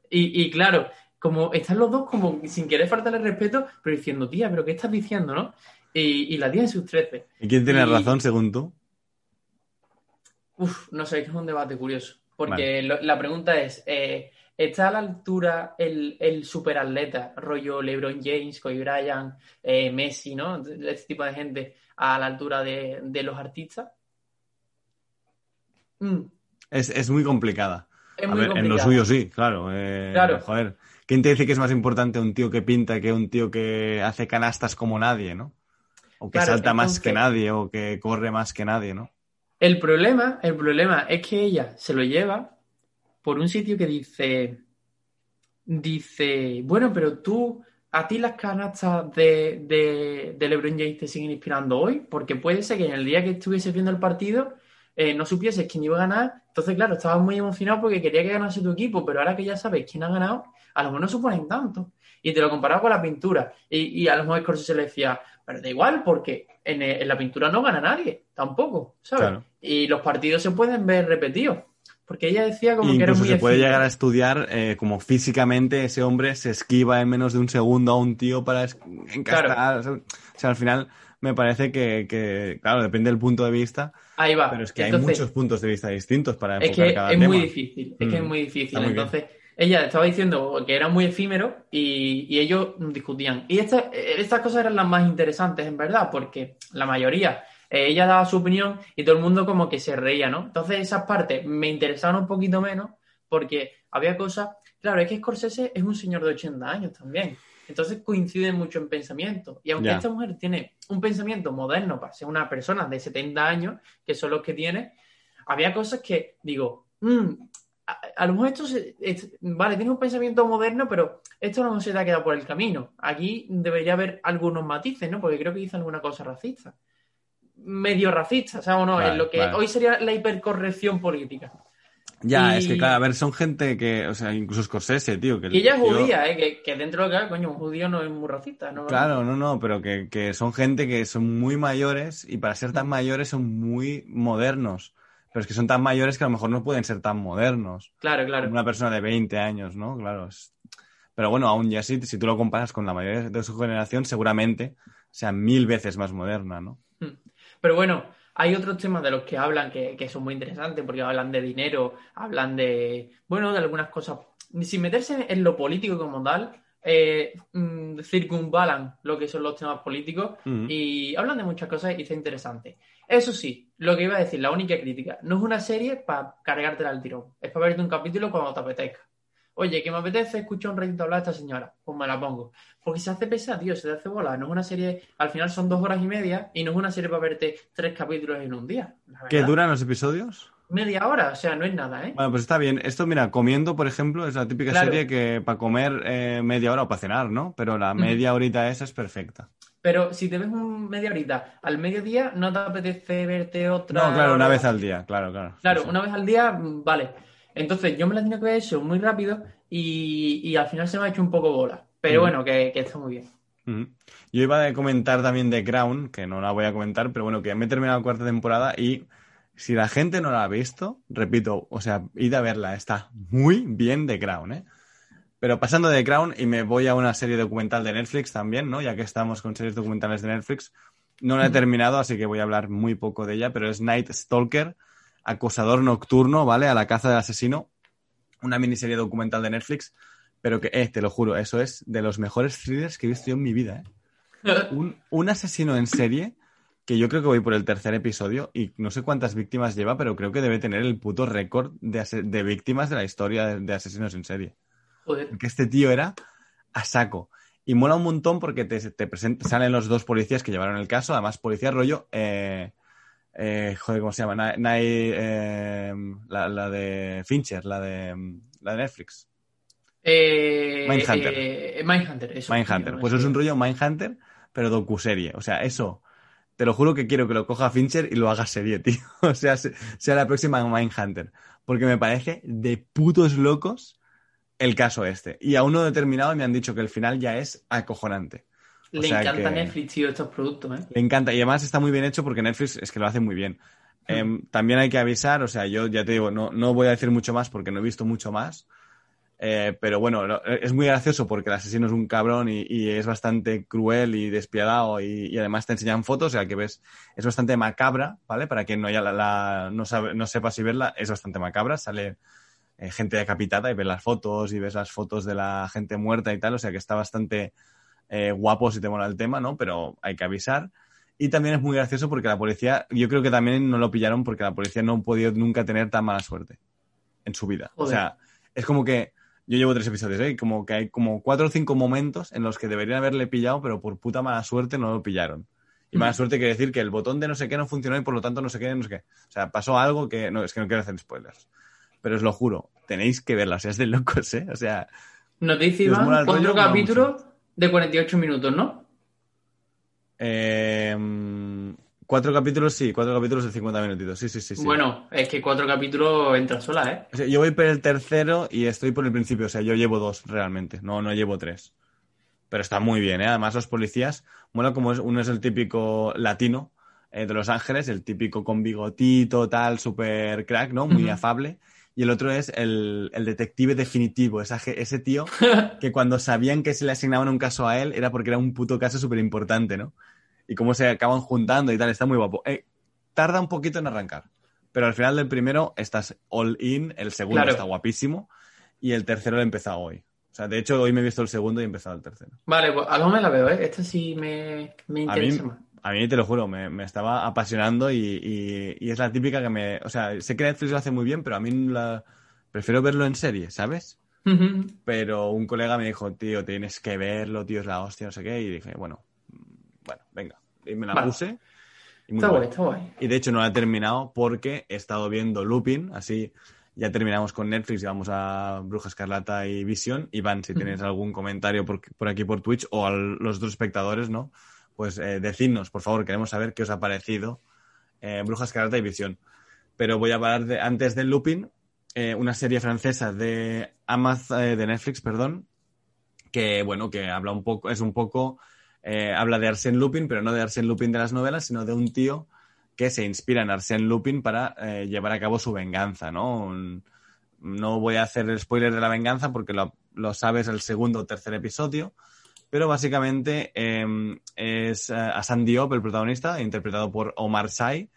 y, y claro, como están los dos como sin querer faltarle respeto, pero diciendo, tía, pero ¿qué estás diciendo, no? Y, y la en sus 13. ¿Y quién tiene Y- razón, según tú? Uf, no sé, es que es un debate curioso. Porque Vale. lo- la pregunta es, eh, ¿está a la altura el, el superatleta, rollo LeBron James, Kobe Bryant, eh, Messi, ¿no? Este tipo de gente a la altura de, de los artistas. Mm, Es, es muy complicada. es A muy ver, en lo suyo sí, claro. eh, Claro. Joder, ¿quién te dice que es más importante un tío que pinta que un tío que hace canastas como nadie, ¿no? O que Claro, salta más que nadie, o que corre más que nadie, ¿no? El problema, el problema es que ella se lo lleva por un sitio que dice, dice, bueno, pero tú, a ti las canastas de, de, de LeBron James te siguen inspirando hoy, porque puede ser que en el día que estuvieses viendo el partido eh, no supieses quién iba a ganar, entonces claro, estabas muy emocionado porque quería que ganase tu equipo, pero ahora que ya sabes quién ha ganado, a lo mejor no suponen tanto. Y te lo comparaba con la pintura. Y, y a lo mejor Scorsese le decía, pero da igual, porque en, en la pintura no gana nadie, tampoco, ¿sabes? Claro. Y los partidos se pueden ver repetidos. Porque ella decía como Y que era muy se puede eficaz. llegar a estudiar eh, como físicamente ese hombre se esquiva en menos de un segundo a un tío para es- encastar. O sea, o sea, al final me parece que, que, claro, depende del punto de vista, Ahí va. pero es que hay Entonces, muchos puntos de vista distintos para Es enfocar que cada es tema. muy difícil, es que es Mm. muy difícil. Está muy bien. Entonces, ella estaba diciendo que era muy efímero y, y ellos discutían. Y esta- estas cosas eran las más interesantes, en verdad, porque la mayoría, eh, ella daba su opinión y todo el mundo como que se reía, ¿no? Entonces, esas partes me interesaron un poquito menos porque había cosas. Claro, es que Scorsese es un señor de 80 años también. Entonces coinciden mucho en pensamiento. Y aunque esta mujer tiene un pensamiento moderno para ser una persona de 70 años, que son los que tiene, había cosas que digo, "Mm, a, a lo mejor esto se- es- vale, tienes un pensamiento moderno, pero esto no se te ha quedado por el camino. Aquí debería haber algunos matices, ¿no? Porque creo que hizo alguna cosa racista. Medio racista, ¿sabes o no? Vale, en lo que vale. hoy sería la hipercorrección política. Ya, Y- es que, claro, a ver, son gente que, o sea, incluso Scorsese, tío. Que Y ella es tío- judía, ¿eh? Que, que dentro de lo que hay, coño, un judío no es muy racista, ¿no? Claro, no, no, pero que, que son gente que son muy mayores y para ser tan mayores son muy modernos. Pero es que son tan mayores que a lo mejor no pueden ser tan modernos. Claro, claro. Como una persona de 20 años, ¿no? Claro. es- Pero bueno, aún ya así, si tú lo comparas con la mayoría de su generación, seguramente sea mil veces más moderna, ¿no? Pero bueno, hay otros temas de los que hablan que, que son muy interesantes, porque hablan de dinero, hablan de, bueno, de algunas cosas, sin meterse en lo político como tal, eh, mm, circunvalan lo que son los temas políticos y hablan de muchas cosas y está interesante. Eso sí, lo que iba a decir, la única crítica, no es una serie para cargártela al tirón, es para verte un capítulo cuando te apetezca. Oye, que me apetece escuchar un ratito hablar a esta señora, pues me la pongo. Porque se hace pesada, tío, se te hace bola. No es una serie, al final son dos horas y media y no es una serie para verte tres capítulos en un día. ¿Qué duran los episodios? Media hora, o sea, no es nada, ¿eh? Bueno, pues está bien. Esto, mira, comiendo, por ejemplo, es la típica Claro. serie que para comer eh, media hora o para cenar, ¿no? Pero la media horita esa es perfecta. Pero si te ves un media horita al mediodía, no te apetece verte otra. No, claro, una vez al día, claro, claro. Claro, Sí, una vez al día, mm, vale. Entonces yo me la tengo que ver eso muy rápido y, y al final se me ha hecho un poco bola. Pero Mm. bueno, que, que está muy bien. Yo iba a comentar también de Crown, que no la voy a comentar, pero bueno, que me he terminado la cuarta temporada y si la gente no la ha visto, repito, o sea, id a verla, está muy bien de Crown, ¿eh? Pero pasando de Crown y me voy a una serie documental de Netflix también, ¿no? Ya que estamos con series documentales de Netflix. No la he terminado, así que voy a hablar muy poco de ella, pero es Night Stalker, acosador nocturno, ¿vale? A la caza del asesino. Una miniserie documental de Netflix, pero que, eh, te lo juro, eso es de los mejores thrillers que he visto yo en mi vida, ¿eh? Un, un asesino en serie que yo creo que voy por el tercer episodio y no sé cuántas víctimas lleva, pero creo que debe tener el puto récord de, de víctimas de la historia de, asesinos en serie. Joder. Porque este tío era a saco. Y mola un montón porque te, te salen los dos policías que llevaron el caso, además policía rollo... eh, eh, joder, ¿cómo se llama? Na- eh, la, la de Fincher, la de, la de Netflix. Eh, Mindhunter. Mindhunter, eso. Mindhunter. Pues es un rollo Mindhunter, pero docuserie. O sea, eso. Te lo juro que quiero que lo coja Fincher y lo haga serie, tío. O sea, se- sea la próxima Mindhunter. Porque me parece de putos locos el caso este. Y aún no he terminado y me han dicho que el final ya es acojonante. O Le encanta que- Netflix, tío, estos productos, ¿eh? Le encanta. Y además está muy bien hecho porque Netflix es que lo hace muy bien. Em, también hay que avisar, o sea, yo ya te digo, no, no voy a decir mucho más porque no he visto mucho más. Eh, pero bueno, lo- es muy gracioso porque el asesino es un cabrón y, y es bastante cruel y despiadado y, y además te enseñan fotos, o sea que ves, es bastante macabra, ¿vale? Para quien no, haya la, la- no, sabe, no sepa si verla, es bastante macabra, sale eh, gente decapitada y ves las fotos y ves las fotos de la gente muerta y tal, o sea que está bastante eh, guapo si te mola el tema, ¿no? Pero hay que avisar. Y también es muy gracioso porque la policía, yo creo que también no lo pillaron porque la policía no ha podido nunca tener tan mala suerte en su vida. O sea, es como que yo llevo tres episodios, ¿eh? Como que hay como cuatro o cinco momentos en los que deberían haberle pillado, pero por puta mala suerte no lo pillaron. Y mala suerte quiere decir que el botón de no sé qué no funcionó y por lo tanto no sé qué, no sé qué. O sea, pasó algo que no, es que no quiero hacer spoilers. Pero os lo juro, tenéis que verla, o sea, es de locos, ¿eh? O sea, Noticia, Si os mola Iván, mola capítulos de 48 minutos, ¿no? eh, cuatro capítulos, sí, cuatro capítulos de 50 minutitos, sí, sí, sí. sí. Bueno, es que cuatro capítulos entra sola, ¿eh? O sea, yo voy por el tercero y estoy por el principio, o sea, yo llevo dos realmente, no, no llevo tres. Pero está muy bien, ¿eh? Además, los policías, mola como es, uno es el típico latino eh, de Los Ángeles, el típico con bigotito, tal, super crack, ¿no? Muy Ujú. afable. Y el otro es el, el detective definitivo, esa ese tío que cuando sabían que se le asignaban un caso a él era porque era un puto caso súper importante, ¿no? Y cómo se acaban juntando y tal, está muy guapo. Eh, tarda un poquito en arrancar, pero al final del primero estás all in, el segundo Claro. está guapísimo y el tercero lo he empezado hoy. O sea, de hecho, hoy me he visto el segundo y he empezado el tercero. Vale, pues a lo me la veo, ¿eh? Esta sí me, me A mí, interesa más. a mí te lo juro, me, me estaba apasionando y, y- y es la típica que me... O sea, sé que Netflix lo hace muy bien, pero a mí la, prefiero verlo en serie, ¿sabes? Ujú. Pero un colega me dijo, tío, tienes que verlo, tío, es la hostia, no sé qué. Y dije, bueno. Y me la Vale. puse. Y Está guay. está guay. Y de hecho no la he terminado porque he estado viendo Lupin, así ya terminamos con Netflix y vamos a Bruja Escarlata y Visión. Iván, si tienes algún comentario por, por aquí por Twitch o a los otros espectadores, ¿no? Pues eh, decidnos, por favor, queremos saber qué os ha parecido eh, Bruja Escarlata y Visión. Pero voy a hablar de, antes del Lupin, eh, una serie francesa de Amazon, de Netflix, perdón, que bueno, que habla un poco, es un poco, eh, habla de Arsène Lupin, pero no de Arsène Lupin de las novelas, sino de un tío que se inspira en Arsène Lupin para eh, llevar a cabo su venganza, ¿no? No voy a hacer el spoiler de la venganza porque lo, lo sabes el segundo o tercer episodio, pero básicamente eh, es eh, Hassan Diop, el protagonista, interpretado por Omar Sy,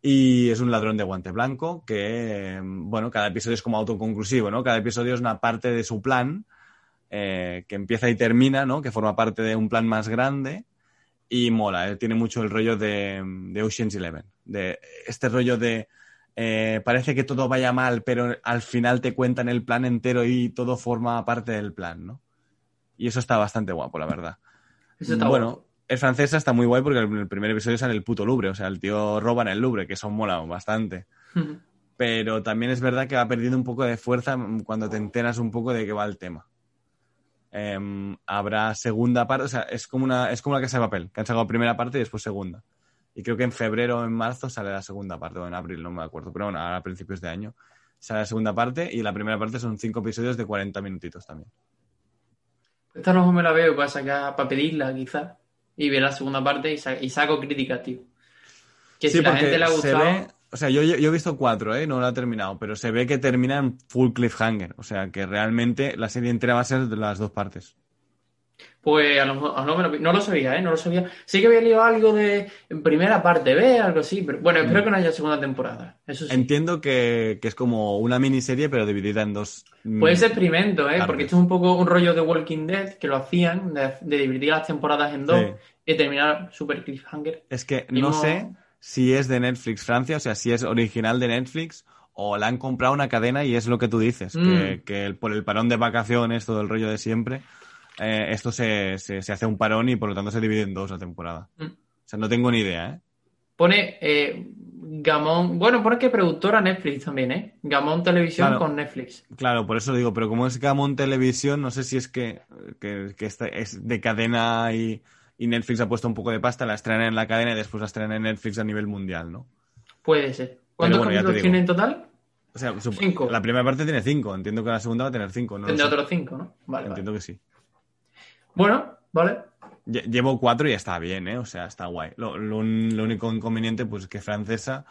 y es un ladrón de guante blanco que, eh, bueno, cada episodio es como autoconclusivo, ¿no? Cada episodio es una parte de su plan eh, que empieza y termina, ¿no? Que forma parte de un plan más grande y mola. eh, Tiene mucho el rollo de, de Ocean's Eleven, de este rollo de eh, parece que todo vaya mal, pero al final te cuentan el plan entero y todo forma parte del plan, ¿no? Y eso está bastante guapo, la verdad. Eso está bueno, guapo. el francesa está muy guay porque en el primer episodio sale el puto Louvre, o sea, el tío roba en el Louvre, que eso mola bastante. Pero también es verdad que va perdiendo un poco de fuerza cuando te enteras un poco de qué va el tema. Em, habrá segunda parte, o sea, es como una, es como la casa de papel, que han sacado primera parte y después segunda. Y creo que en febrero o en marzo sale la segunda parte, o en abril, no me acuerdo, pero bueno, a principios de año sale la segunda parte y la primera parte son cinco episodios de 40 minutitos también. Esta no me la veo para sacar, para pedirla, quizás. Y ver la segunda parte y, sa- y saco críticas, tío. Que si la gente le ha se gustado. ve- o sea, yo, yo he visto cuatro, ¿eh? No lo ha terminado, pero se ve que termina en full cliffhanger. O sea, que realmente la serie entera va a ser de las dos partes. Pues a lo mejor a lo mejor- no lo sabía, ¿eh? No lo sabía. Sí que había leído algo de en primera parte B, algo así, pero bueno, espero que no haya segunda temporada. Eso sí. Entiendo que, que es como una miniserie, pero dividida en dos. mm, Puede ser experimento, ¿eh? Partes. Porque esto es un poco un rollo de Walking Dead, que lo hacían, de, de dividir las temporadas en dos Sí. y terminar super cliffhanger. Es que no- sé si es de Netflix Francia, o sea, si es original de Netflix o la han comprado una cadena y es lo que tú dices, que, Mm. que el- por el parón de vacaciones, todo el rollo de siempre, eh, esto se, se, se hace un parón y por lo tanto se divide en dos la temporada. Mm. O sea, no tengo ni idea, ¿eh? Pone eh, Gamón, bueno, pone que productora Netflix también, ¿eh? Gamón Televisión Claro. con Netflix. Claro, por eso digo, pero como es Gamon Televisión, no sé si es que, que, que esta es de cadena y, y Netflix ha puesto un poco de pasta, la estrenan en la cadena y después la estrenan en Netflix a nivel mundial, ¿no? Puede ser. ¿Cuántos bueno, capítulos tiene en total? O sea, sup- Cinco. la primera parte tiene cinco, entiendo que la segunda va a tener cinco, no Tendrá otros cinco, ¿no? Vale, vale. Entiendo que sí. Bueno, vale. Lle- Llevo cuatro y está bien, ¿eh? O sea, está guay. Lo, lo un- lo único inconveniente, pues, que es francesa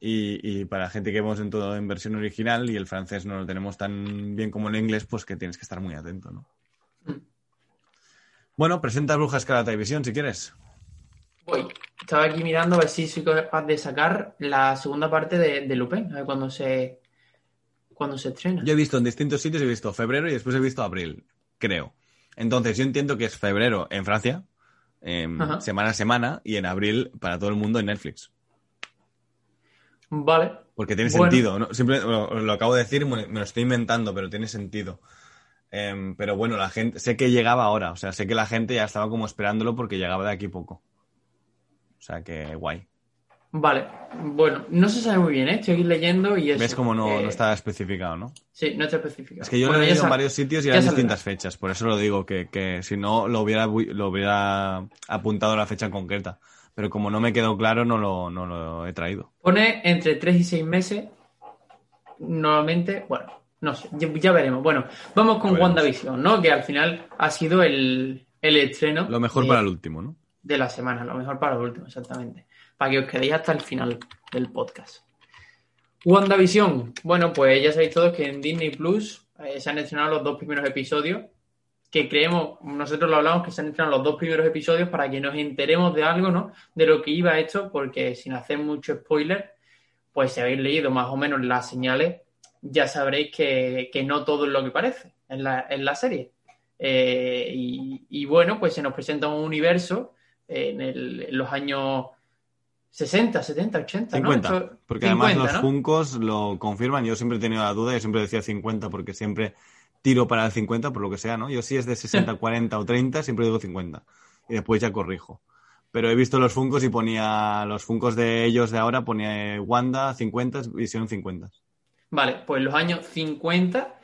y, y para gente que vemos en todo en versión original y el francés no lo tenemos tan bien como el inglés, pues que tienes que estar muy atento, ¿no? Bueno, presenta Brujas Escarlata Televisión si quieres. Voy. Estaba aquí mirando a ver si soy capaz de sacar la segunda parte de, de Lupin. A ver cuándo se. cuando se estrena. Yo he visto en distintos sitios, he visto febrero y después he visto abril, creo. Entonces yo entiendo que es febrero en Francia, em, semana a semana, y en abril para todo el mundo en Netflix. Vale. Porque tiene Bueno. sentido. ¿no? Simple- lo, lo acabo de decir, me lo estoy inventando, pero tiene sentido. Em, pero bueno, la gente, sé que llegaba ahora, o sea, sé que la gente ya estaba como esperándolo porque llegaba de aquí poco. O sea que guay. Vale. Bueno, no se sabe muy bien, ¿eh? Estoy aquí leyendo y eso. ¿Ves cómo no, eh, no está especificado, no? Sí, no está especificado. Es que yo Bueno, lo he leído en varios sitios y eran distintas fechas, por eso lo digo, que, que si no lo hubiera, lo hubiera apuntado la fecha concreta. Pero como no me quedó claro, no lo, no lo he traído. Pone entre 3 y 6 meses. Normalmente, bueno, no sé, ya, ya veremos. Bueno, vamos con. WandaVision, ¿no? Que al final ha sido el, el estreno Lo mejor de, para el último, ¿no? de la semana, lo mejor para el último, exactamente. Para que os quedéis hasta el final del podcast. WandaVision, bueno, pues ya sabéis todos que en Disney Plus eh, se han estrenado los dos primeros episodios. Que creemos, nosotros lo hablamos, que se han estrenado los dos primeros episodios para que nos enteremos de algo, ¿no? De lo que iba esto, porque sin hacer mucho spoiler, pues si habéis leído más o menos las señales, ya sabréis que, que no todo es lo que parece en la, en la serie. Eh, y, y bueno, pues se nos presenta un universo eh, en, el- en los años 60, 70, 80, ¿no? 50. Esto- Porque 50, además los ¿no? Funcos lo confirman. Yo siempre he tenido la duda, yo siempre decía 50 porque siempre tiro para el 50 por lo que sea, ¿no? Yo sí es de 60, 40 o 30, siempre digo 50. Y después ya corrijo. Pero he visto los Funcos y ponía los Funcos de ellos de ahora, ponía Wanda 50, Visión 50. Vale, pues los años 50.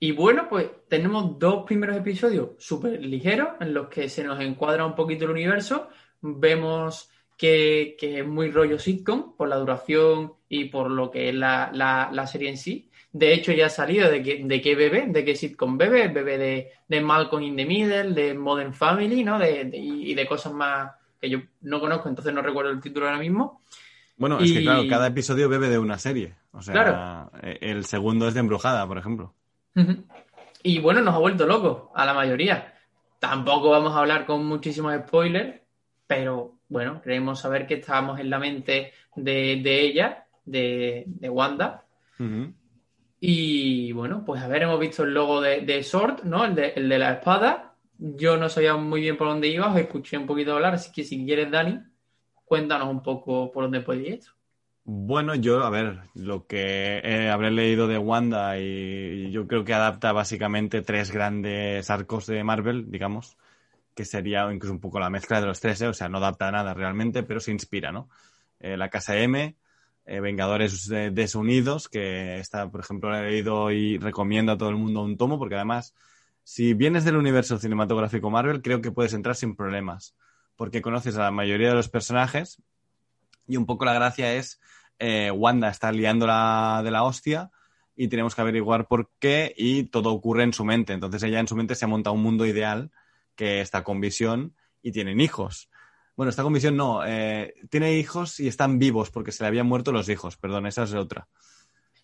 Y bueno, pues tenemos dos primeros episodios súper ligeros en los que se nos encuadra un poquito el universo. Vemos que, que es muy rollo sitcom por la duración y por lo que es la, la- la serie en sí. De hecho, ya ha salido de, que, de qué bebé, de qué sitcom bebé, bebé de, de Malcolm in the Middle, de Modern Family, ¿no? De, de- y de cosas más que yo no conozco, entonces no recuerdo el título ahora mismo. Bueno, es que claro, cada episodio bebe de una serie. O sea, Claro. eh, el segundo es de Embrujada, por ejemplo. Y bueno, nos ha vuelto locos a la mayoría. Tampoco vamos a hablar con muchísimos spoilers, pero bueno, queremos saber que estábamos en la mente de, de ella, de, de Wanda. Y bueno, pues a ver, hemos visto el logo de, de Sword, ¿no? El de, el de la espada. Yo no sabía muy bien por dónde iba, os escuché un poquito hablar, así que si quieres, Dani, cuéntanos un poco por dónde puede ir esto. Bueno, yo, a ver, lo que habré leído de Wanda y yo creo que adapta básicamente tres grandes arcos de Marvel, digamos, que sería incluso un poco la mezcla de los tres, ¿eh? o sea, no adapta nada realmente, pero se inspira, ¿no? Eh, la Casa M, eh, Vengadores Desunidos, que está, por ejemplo, lo he leído y recomiendo a todo el mundo un tomo, porque además, si vienes del universo cinematográfico Marvel, creo que puedes entrar sin problemas, porque conoces a la mayoría de los personajes y un poco la gracia es eh, Wanda está liándola de la hostia y tenemos que averiguar por qué y todo ocurre en su mente. Entonces ella en su mente se ha montado un mundo ideal que está con visión y tienen hijos. Bueno, está con visión no, eh, tiene hijos y están vivos porque se le habían muerto los hijos, perdón, esa es otra.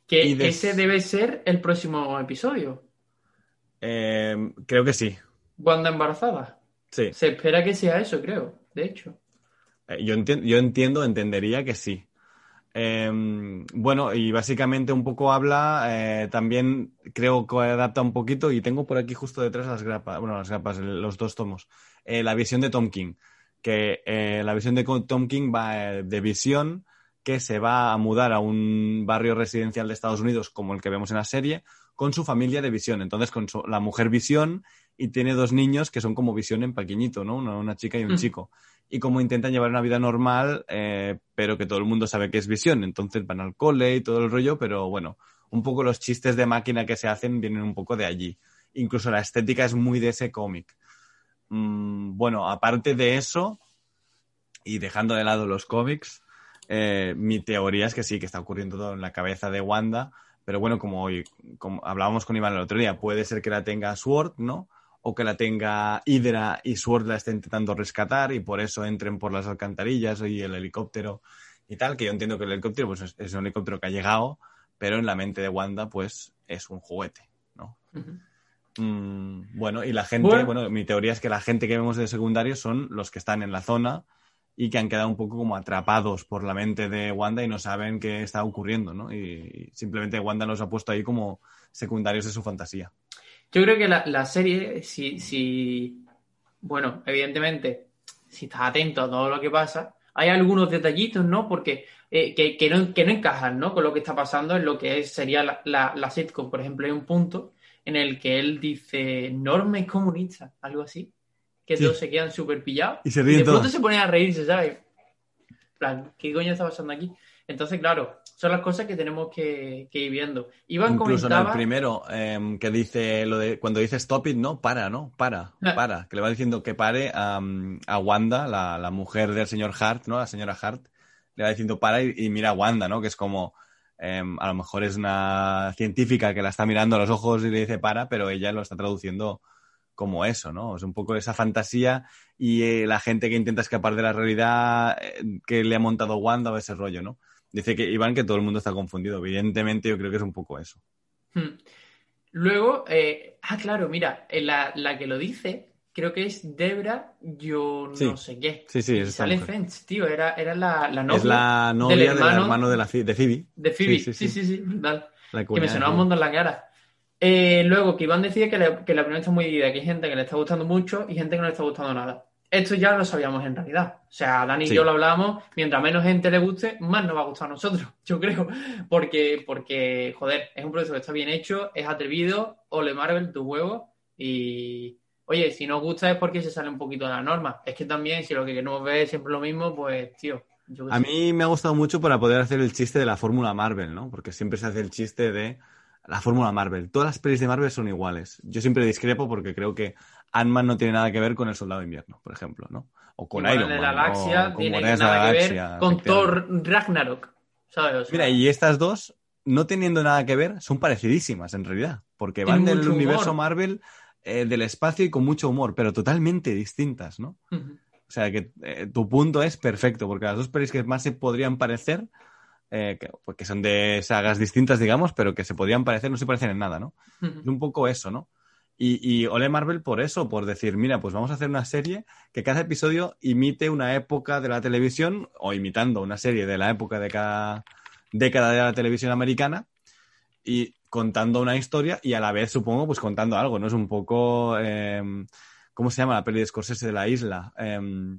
Que de- ese debe ser el próximo episodio. Eh, creo que sí, Wanda embarazada. sí. Se espera que sea eso, creo, de hecho. Eh, yo, enti- yo entiendo, entendería que sí. Eh, bueno, y básicamente un poco habla, eh, también creo que adapta un poquito, y tengo por aquí justo detrás las grapas, bueno, las grapas, los dos tomos, Eh, la visión de Tom King, que eh, la visión de Tom King va eh, de visión que se va a mudar a un barrio residencial de Estados Unidos como el que vemos en la serie, con su familia de visión, entonces con su- la mujer visión y tiene dos niños que son como visión en pequeñito, ¿no? Una, una chica y un Mm. chico y cómo intentan llevar una vida normal, eh, pero que todo el mundo sabe que es visión. Entonces van al cole y todo el rollo, pero bueno, un poco los chistes de máquina que se hacen vienen un poco de allí. Incluso la estética es muy de ese cómic. Mm, bueno, aparte de eso, y dejando de lado los cómics, eh, mi teoría es que sí, que está ocurriendo todo en la cabeza de Wanda, pero bueno, como, hoy, como hablábamos con Iván el otro día, puede ser que la tenga Sword, ¿no? O que la tenga Hydra y Sword la esté intentando rescatar y por eso entren por las alcantarillas y el helicóptero y tal, que yo entiendo que el helicóptero pues, es, es un helicóptero que ha llegado, pero en la mente de Wanda pues es un juguete, ¿no? Mm, bueno, y la gente, Bueno. bueno. mi teoría es que la gente que vemos de secundario son los que están en la zona y que han quedado un poco como atrapados por la mente de Wanda y no saben qué está ocurriendo, ¿no? Y simplemente Wanda los ha puesto ahí como secundarios de su fantasía. Yo creo que la, la serie, si, si, bueno, evidentemente, si estás atento a todo lo que pasa, hay algunos detallitos, ¿no? Porque eh, que, que no, que no encajan, ¿no? Con lo que está pasando en lo que es, sería la, la, la sitcom. Por ejemplo, hay un punto en el que él dice norma es comunista, algo así, que Sí. todos se quedan súper pillados. Y se ríen de pronto se ponen a reírse, ¿sabes? Plan, ¿qué coño está pasando aquí? Entonces, claro, son las cosas que tenemos que, que ir viendo. Iván Incluso en el primero, em, que dice lo de cuando dice stop it, no, para, ¿no? Para, Ah. para. Que le va diciendo que pare a, a Wanda, la, la mujer del señor Hart, ¿no? La señora Hart. Le va diciendo para y, y mira a Wanda, ¿no? Que es como, em, a lo mejor es una científica que la está mirando a los ojos y le dice para, pero ella lo está traduciendo como eso, ¿no? Es un poco esa fantasía y eh, la gente que intenta escapar de la realidad eh, que le ha montado Wanda o ese rollo, ¿no? Dice que Iván que todo el mundo está confundido. Evidentemente yo creo que es un poco eso. Hmm. Luego, eh, ah, claro, mira, la, la que lo dice, creo que es Debra, yo Sí. no sé qué. Sí, sí, es sale. Friends, tío, era, era la, la novia es la novia del del hermano, de, la, de Phoebe. de Phoebe. Sí, Sí, sí, sí, Que me sonaba un montón la cara. Eh, luego, que Iván decía que, la- que la primera está muy dividida, que hay gente que le está gustando mucho y gente que no le está gustando nada. Esto ya lo sabíamos en realidad. O sea, Dani y yo lo hablábamos, mientras menos gente le guste, más nos va a gustar a nosotros, yo creo. Porque, porque joder, es un proyecto que está bien hecho, es atrevido, ole Marvel, tu huevo. Y, oye, si nos gusta es porque se sale un poquito de la norma. Es que también, si lo que queremos ver es siempre lo mismo, pues, tío, yo A mí me ha gustado mucho para poder hacer el chiste de la fórmula Marvel, ¿no? Porque siempre se hace el chiste de la fórmula Marvel. Todas las pelis de Marvel son iguales. Yo siempre discrepo porque creo que Ant-Man no tiene nada que ver con el Soldado de Invierno, por ejemplo, ¿no? O con Iron de Man. la galaxia o con tiene nada que ver con. Thor Ragnarok. ¿Sabes? O sea, Mira, y estas dos, no teniendo nada que ver, son parecidísimas en realidad. Porque van del humor. universo Marvel, eh, del espacio y con mucho humor, pero totalmente distintas, ¿no? O sea, que eh, tu punto es perfecto, porque las dos pelis que más se podrían parecer, eh, que, pues que son de sagas distintas, digamos, pero que se podrían parecer, no se parecen en nada, ¿no? Es un poco eso, ¿no? Y, y ole Marvel por eso, por decir, mira, pues vamos a hacer una serie que cada episodio imite una época de la televisión, o imitando una serie de la época de cada década de la televisión americana, y contando una historia y a la vez, supongo, pues contando algo, ¿no? Es un poco... em, ¿Cómo se llama la peli de Scorsese de la isla? Em,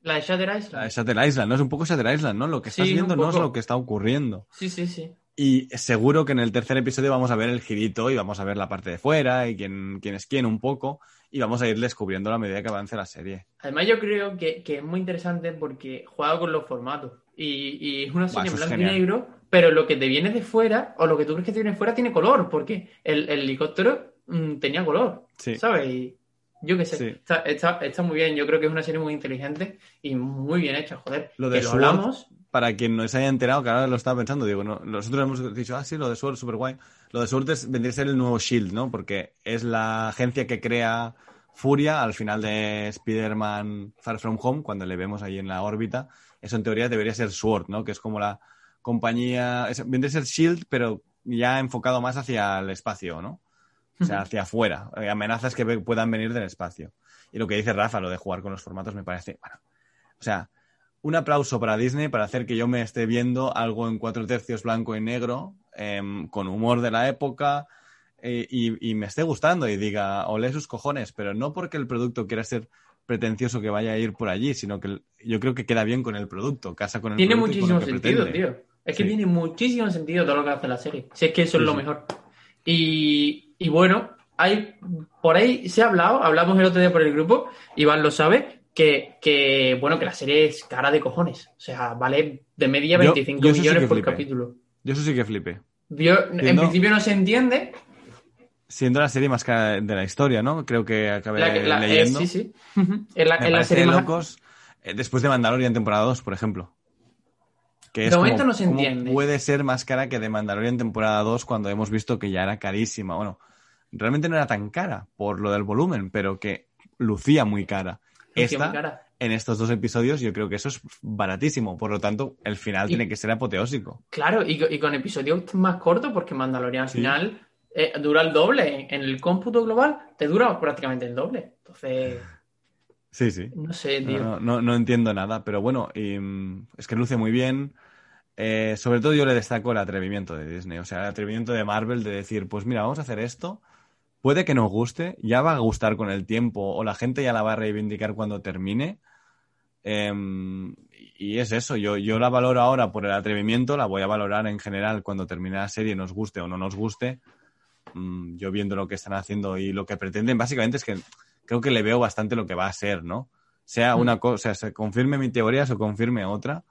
La de Shatter la Island. de Shutter Island, ¿no? Es un poco Shutter Island, ¿no? Lo que estás Sí, viendo un no es lo que está ocurriendo. Sí, sí, sí. Y seguro que en el tercer episodio vamos a ver el girito y vamos a ver la parte de fuera y quién, quién es quién un poco y vamos a ir descubriendo a medida que avance la serie. Además, yo creo que, que es muy interesante porque juega con los formatos. Y, y es una serie en blanco y negro, pero lo que te viene de fuera, o lo que tú crees que te viene de fuera, tiene color, porque el, el helicóptero mm, tenía color, Sí. ¿sabes? Y yo qué sé, Sí. está, está, está muy bien. Yo creo que es una serie muy inteligente y muy bien hecha, joder. Lo de que lo Sword, hablamos. Para quien no se haya enterado, que ahora lo estaba pensando, digo, no, nosotros hemos dicho, ah, sí, lo de Sword, super guay. Lo de Sword es, vendría a ser el nuevo Shield, ¿no? Porque es la agencia que crea Furia al final de Spider-Man Far From Home, cuando le vemos ahí en la órbita. Eso en teoría debería ser Sword, ¿no? Que es como la compañía, es, vendría a ser Shield, pero ya enfocado más hacia el espacio, ¿no? O sea, hacia afuera, eh, amenazas que puedan venir del espacio. Y lo que dice Rafa, lo de jugar con los formatos, me parece, bueno, o sea, un aplauso para Disney para hacer que yo me esté viendo algo en cuatro tercios blanco y negro, em, con humor de la época, eh, y, y me esté gustando y diga, olé sus cojones, pero no porque el producto quiera ser pretencioso que vaya a ir por allí, sino que yo creo que queda bien con el producto, casa con el Tiene producto lo muchísimo que sentido, pretende. tío. Es que Sí. tiene muchísimo sentido todo lo que hace la serie. Si es que eso es lo sí. mejor. Y, y bueno, hay por ahí se ha hablado, hablamos el otro día por el grupo, Iván lo sabe, que, que bueno, que la serie es cara de cojones. O sea, vale de media Yo- 25 yo eso sí millones por flipé. capítulo. Yo eso sí que flipé. Yo, en principio no se entiende. Siendo la serie más cara de la historia, ¿no? Creo que acabé La, que- la- eh, leyendo. sí, sí. Es la, Me es la parece serie más- locos eh, después de Mandalorian temporada 2, por ejemplo. Que De momento no se entiende. puede ser más cara que de Mandalorian temporada 2 cuando hemos visto que ya era carísima. Bueno, realmente no era tan cara por lo del volumen, pero que lucía muy cara. Esta, en estos dos episodios, yo creo que eso es baratísimo. Por lo tanto, el final Y- tiene que ser apoteósico. Claro, y, co- y con episodios más cortos, porque Mandalorian al Sí. final eh, dura el doble. En el cómputo global te dura prácticamente el doble. Entonces, Sí, sí. No sé, No, tío. no, no, no entiendo nada, pero bueno, y, mm, es que luce muy bien. Eh, sobre todo yo le destaco el atrevimiento de Disney, o sea, el atrevimiento de Marvel de decir, pues mira, vamos a hacer esto, puede que nos guste, ya va a gustar con el tiempo o la gente ya la va a reivindicar cuando termine. Em, y es eso, yo, yo la valoro ahora por el atrevimiento, la voy a valorar en general cuando termine la serie, nos guste o no nos guste. Mm, yo viendo lo que están haciendo y lo que pretenden, básicamente es que creo que le veo bastante lo que va a ser, ¿no? Sea una cosa, se confirme mi teoría, se confirme otra.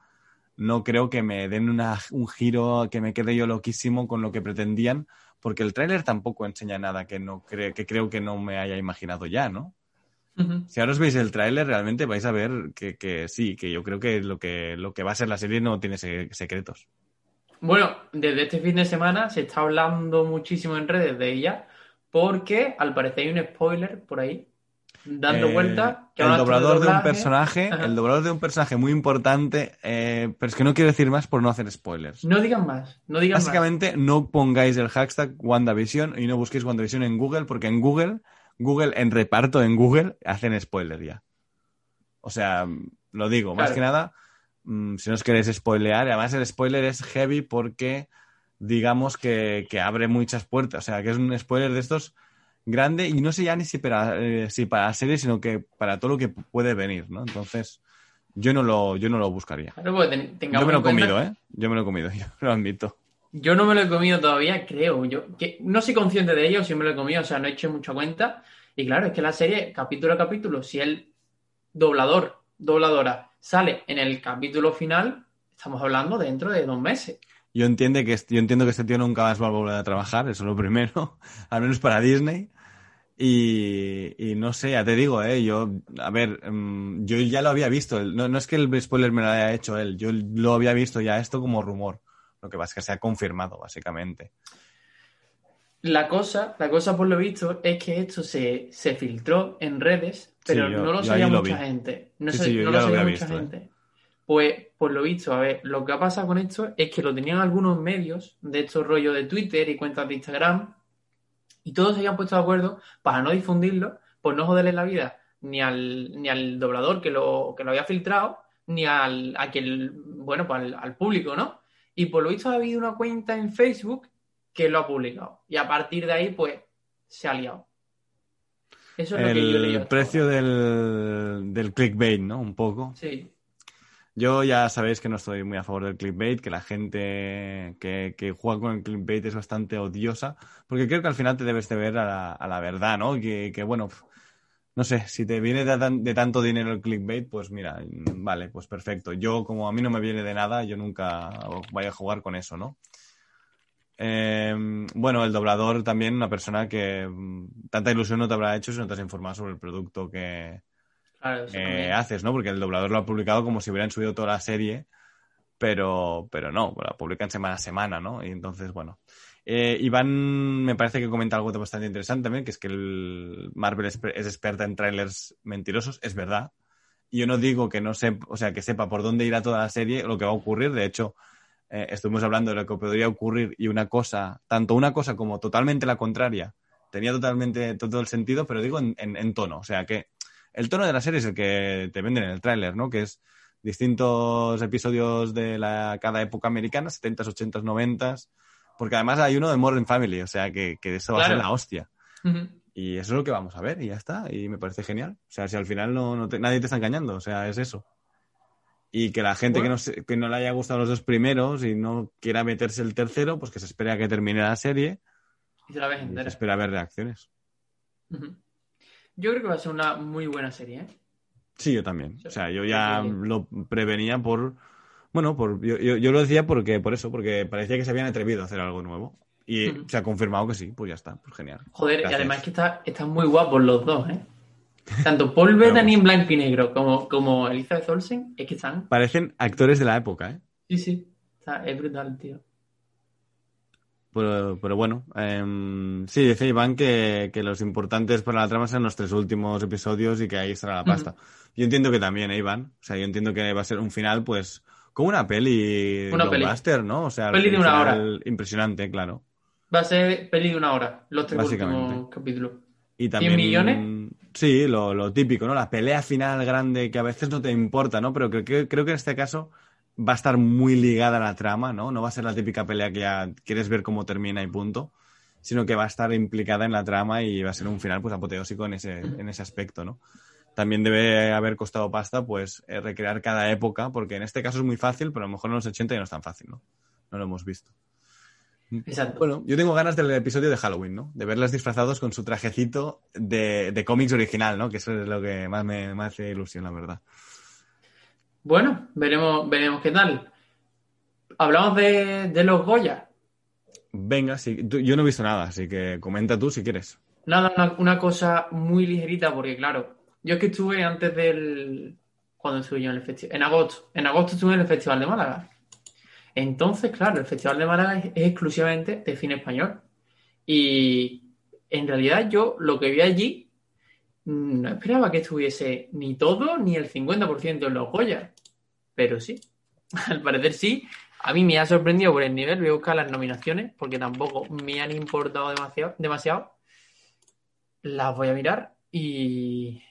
No creo que me den una- un giro que me quede yo loquísimo con lo que pretendían, porque el tráiler tampoco enseña nada que no cre- que creo que no me haya imaginado ya, ¿no? Si ahora os veis el tráiler, realmente vais a ver que, que sí, que yo creo que lo que lo que va a ser la serie no tiene se- secretos. Bueno, desde este fin de semana se está hablando muchísimo en redes de ella porque al parecer hay un spoiler por ahí dando Eh, vuelta que el doblador de un personaje, Ajá. el doblador de un personaje muy importante, eh, pero es que no quiero decir más por no hacer spoilers. No digan más, no digan más. Básicamente, no pongáis el hashtag WandaVision y no busquéis WandaVision en Google, porque en Google, Google, en reparto en Google, hacen spoiler ya. O sea, lo digo, más que nada, mm, si no os queréis spoilear, y además el spoiler es heavy porque digamos que, que abre muchas puertas, o sea, que es un spoiler de estos grande y no sé ya ni si para, eh, si para la serie, sino que para todo lo que puede venir, ¿no? Entonces, yo no lo, yo no lo buscaría. Claro, pues ten- tengamos Yo me lo he comido, ¿eh? Yo me lo he comido, yo lo admito. Yo no me lo he comido todavía, creo. Yo que no soy consciente de ello, sí me lo he comido, o sea, no he hecho mucha cuenta. Y claro, es que la serie, capítulo a capítulo, si el doblador, dobladora, sale en el capítulo final, estamos hablando dentro de dos meses. Yo, entiende que, yo entiendo que este tío nunca más va a volver a trabajar, eso es lo primero, al menos para Disney. Y, y no sé, ya te digo, ¿eh? yo, a ver, mm, yo ya lo había visto, no, no es que el spoiler me lo haya hecho él, yo lo había visto ya esto como rumor, lo que pasa es que se ha confirmado, básicamente. La cosa, la cosa por lo visto, es que esto se, se filtró en redes, pero Sí, yo- no lo sabía mucha vi. gente. No, Sí, sí, lo lo sabía mucha visto, ¿eh? gente. Pues, por lo visto, a ver, lo que ha pasado con esto es que lo tenían algunos medios de estos rollos de Twitter y cuentas de Instagram, y todos se habían puesto de acuerdo para no difundirlo, por no joderle la vida ni al, ni al doblador que lo, que lo había filtrado, ni al, a quien, bueno, pues al, al público, ¿no? Y por lo visto ha habido una cuenta en Facebook que lo ha publicado. Y a partir de ahí, pues, se ha liado. Eso es lo que yo El precio del, del clickbait, ¿no? Un poco. Sí. Yo ya sabéis que no estoy muy a favor del clickbait, que la gente que, juega con el clickbait es bastante odiosa, porque creo que al final te debes de ver a la, verdad, ¿no? Que, bueno, no sé, si te viene de, tan- de tanto dinero el clickbait, pues mira, mm, vale, pues perfecto. Yo, como a mí no me viene de nada, yo nunca voy a jugar con eso, ¿no? Eh, bueno, el doblador también, una persona que mm, tanta ilusión no te habrá hecho si no te has informado sobre el producto que, Claro, eh, haces, ¿no? Porque el doblador lo ha publicado como si hubieran subido toda la serie, pero, pero no, la publican semana a semana, ¿no? Y entonces, bueno. Eh, Iván me parece que comenta algo bastante interesante también, que es que el Marvel es, es experta en trailers mentirosos, es verdad. Y yo no digo que no sepa, o sea, que sepa por dónde irá toda la serie, lo que va a ocurrir. De hecho, eh, estuvimos hablando de lo que podría ocurrir y una cosa, tanto una cosa como totalmente la contraria, tenía totalmente todo el sentido, pero digo en, en- en tono. O sea, que el tono de la serie es el que te venden en el tráiler, ¿no? Que es distintos episodios de la, cada época americana, 70s, 80s, 90s, porque además hay uno de Modern Family, o sea, que, que eso va a ser la hostia. Y eso es lo que vamos a ver y ya está. Y me parece genial. O sea, si al final no, no te- nadie te está engañando, o sea, es eso. Y que la gente que, no, se- que no le haya gustado los dos primeros y no quiera meterse el tercero, pues que se espere a que termine la serie Y te la ves y se entera. espera a ver reacciones. Yo creo que va a ser una muy buena serie, ¿eh? Sí, yo también. O sea, yo ya lo prevenía por... Bueno, por, yo, yo, yo lo decía porque por eso, porque parecía que se habían atrevido a hacer algo nuevo. Y Ujú. se ha confirmado que sí, pues ya está, pues genial. Joder, Gracias. y además que está, están muy guapos los dos, ¿eh? Tanto Paul Bettany en blanco y negro como, como Elizabeth Olsen, es que están. Parecen actores de la época, ¿eh? Sí, sí. Está, es brutal, tío. Pero, pero bueno, em, sí, dice Iván que, que los importantes para la trama son los tres últimos episodios y que ahí estará la pasta. Yo entiendo que también, ¿eh, Iván? O sea, yo entiendo que va a ser un final, pues, como una peli Una peli. blockbuster, ¿no? O sea, Peli de un una final impresionante, claro. Va a ser peli de una hora, los tres últimos capítulos. Y también, millones? Sí, lo, lo típico, ¿no? La pelea final grande que a veces no te importa, ¿no? Pero creo, que- creo que en este caso va a estar muy ligada a la trama, ¿no? No va a ser la típica pelea que ya quieres ver cómo termina y punto, sino que va a estar implicada en la trama y va a ser un final pues apoteósico en ese, en ese aspecto, ¿no? También debe haber costado pasta, pues, eh, recrear cada época, porque en este caso es muy fácil, pero a lo mejor en los 80 ya no es tan fácil, ¿no? No lo hemos visto. Exacto. Bueno, yo tengo ganas del episodio de Halloween, ¿no? De verles disfrazados con su trajecito de, de cómics original, ¿no? Que eso es lo que más me, me hace ilusión, la verdad. Bueno, veremos, veremos qué tal. Hablamos de, de los Goya. Venga, sí, tú- yo no he visto nada, así que comenta tú si quieres. Nada, una, una cosa muy ligerita, porque claro, yo es que estuve antes del. cuando estuve yo en el festival? En agosto. En agosto estuve en el Festival de Málaga. Entonces, claro, el Festival de Málaga es, es exclusivamente de cine español. Y en realidad yo lo que vi allí no esperaba que estuviese ni todo ni el 50% en los Goya. Pero sí, al parecer sí. A mí me ha sorprendido por el nivel. Voy a buscar las nominaciones porque tampoco me han importado demasiado. demasiado las voy a mirar y,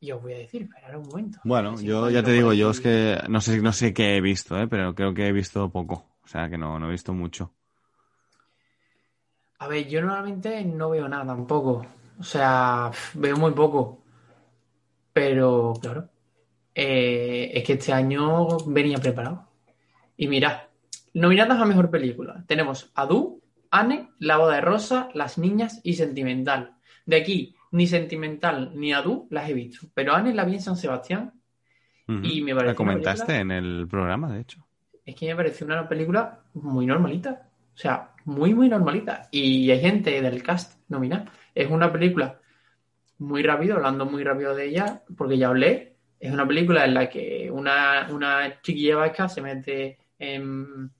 y os voy a decir, esperad un momento. Bueno, yo ya te digo, yo es que no sé, no sé qué he visto, ¿eh? pero creo que he visto poco. O sea, que no, no he visto mucho. A ver, yo normalmente no veo nada tampoco. O sea, veo muy poco. Pero, claro, eh, es que este año venía preparado. Y mirad, nominadas a mejor película. Tenemos Adu, Anne, La boda de rosa, Las niñas y Sentimental. De aquí, ni Sentimental ni Adu las he visto. Pero Anne la vi en San Sebastián. Y me pareció La comentaste en el programa, de hecho. es que me pareció una película muy normalita. O sea, muy, muy normalita. Y hay gente del cast nominada. Es una película muy rápido, hablando muy rápido de ella, porque ya hablé. Es una película en la que una, una chiquilla vasca se mete en,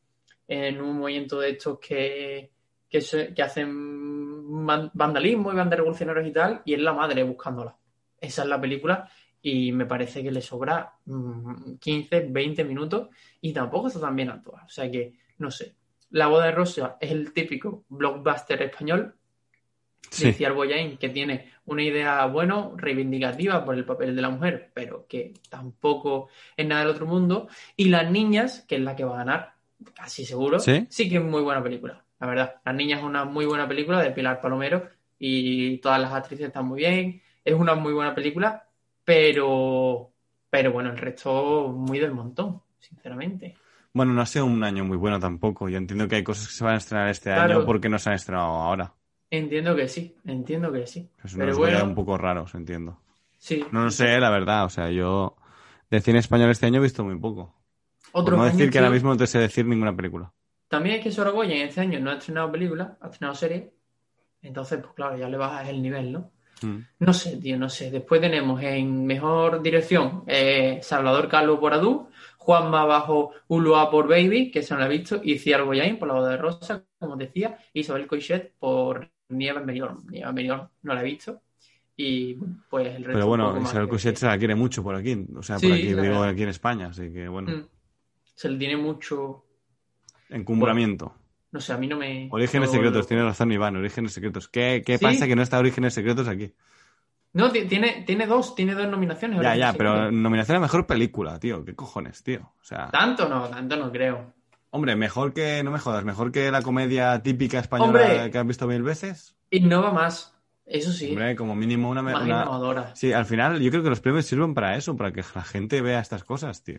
en un movimiento de estos que, que, hacen van- vandalismo y van de revolucionarios y tal, y es la madre buscándola. Esa es la película y me parece que le sobra mm, 15, 20 minutos y tampoco está tan bien actuada. O sea que, no sé. La boda de Rosa es el típico blockbuster español Sí. de Ciar Boyain, que tiene una idea, bueno, reivindicativa por el papel de la mujer, pero que tampoco es nada del otro mundo. Y Las Niñas, que es la que va a ganar, casi seguro, ¿Sí? que es muy buena película, la verdad. Las Niñas es una muy buena película de Pilar Palomero y todas las actrices están muy bien. Es una muy buena película, pero, pero bueno, el resto muy del montón, sinceramente. Bueno, no ha sido un año muy bueno tampoco. Yo entiendo que hay cosas que se van a estrenar este Claro. año porque no se han estrenado ahora. Entiendo que sí, entiendo que sí. Es Pero unos bueno, un poco raros, entiendo. sí. No lo sé, la verdad. O sea, yo de cine español este año he visto muy poco. Por Otros no decir que ahora mismo no te sé decir ninguna película. También es que Sorogoyen en este año no ha estrenado película, ha estrenado serie. Entonces, pues claro, ya le bajas el nivel, ¿no? Mm. No sé, tío, no sé. Después tenemos en mejor dirección eh, Salvador Calvo por Adu, Juanma bajo Ulua por Baby, que se no la he visto, y Ciar Boyain por La Boda de Rosa, como decía, Isabel Coixet por Nieve en Benidorm. Nieve en Benidorm no la he visto. Y bueno, pues el resto Pero bueno, Isabel que- Coixet se la quiere mucho por aquí. O sea, Sí, por aquí, digo, aquí en España. Así que bueno, Mm. Se le tiene mucho. encumbramiento. No sé, a mí no me. Orígenes no- secretos, tiene razón Iván, orígenes secretos. ¿Qué, qué ¿Sí? pasa que no está Orígenes secretos aquí? No, ti- tiene, tiene dos, tiene dos nominaciones. Ya, ya, pero nominación a mejor película, tío. ¿Qué cojones, tío? O sea, Tanto no, tanto no creo. Hombre, mejor que, no me jodas, mejor que la comedia típica española Hombre. que has visto mil veces. Innova más, eso sí, Hombre, como mínimo una, más una- innovadora. Sí, al final yo creo que los premios sirven para eso, para que la gente vea estas cosas, tío.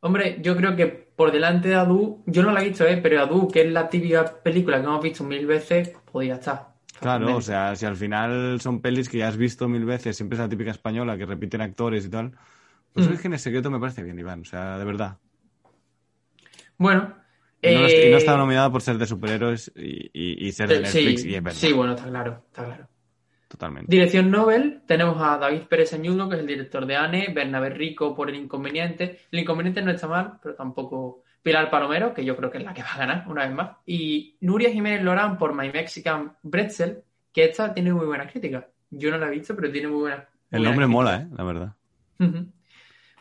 Hombre, yo creo que por delante de Adu, yo no la he visto, eh, pero Adu, que es la típica película que hemos visto mil veces, podría estar. Claro, o sea, si al final son pelis que ya has visto mil veces, siempre es la típica española que repiten actores y tal, pues Mm. Orígenes secretos me parece bien, Iván, o sea, de verdad. Bueno, Y no, eh, y no está nominada por ser de superhéroes y, y- y ser de eh, Netflix, sí, y es verdad, sí, bueno, está claro, está claro. totalmente. Dirección Nobel, tenemos a David Pérez Añudo, que es el director de Anne, Bernabé Rico por El Inconveniente. El Inconveniente no está mal, pero tampoco Pilar Palomero, que yo creo que es la que va a ganar una vez más. Y Nuria Jiménez Lorán por My Mexican Pretzel, que esta tiene muy buena crítica. Yo no la he visto, pero tiene muy buena. El buena nombre crítica. mola, ¿eh? La verdad. Ujú.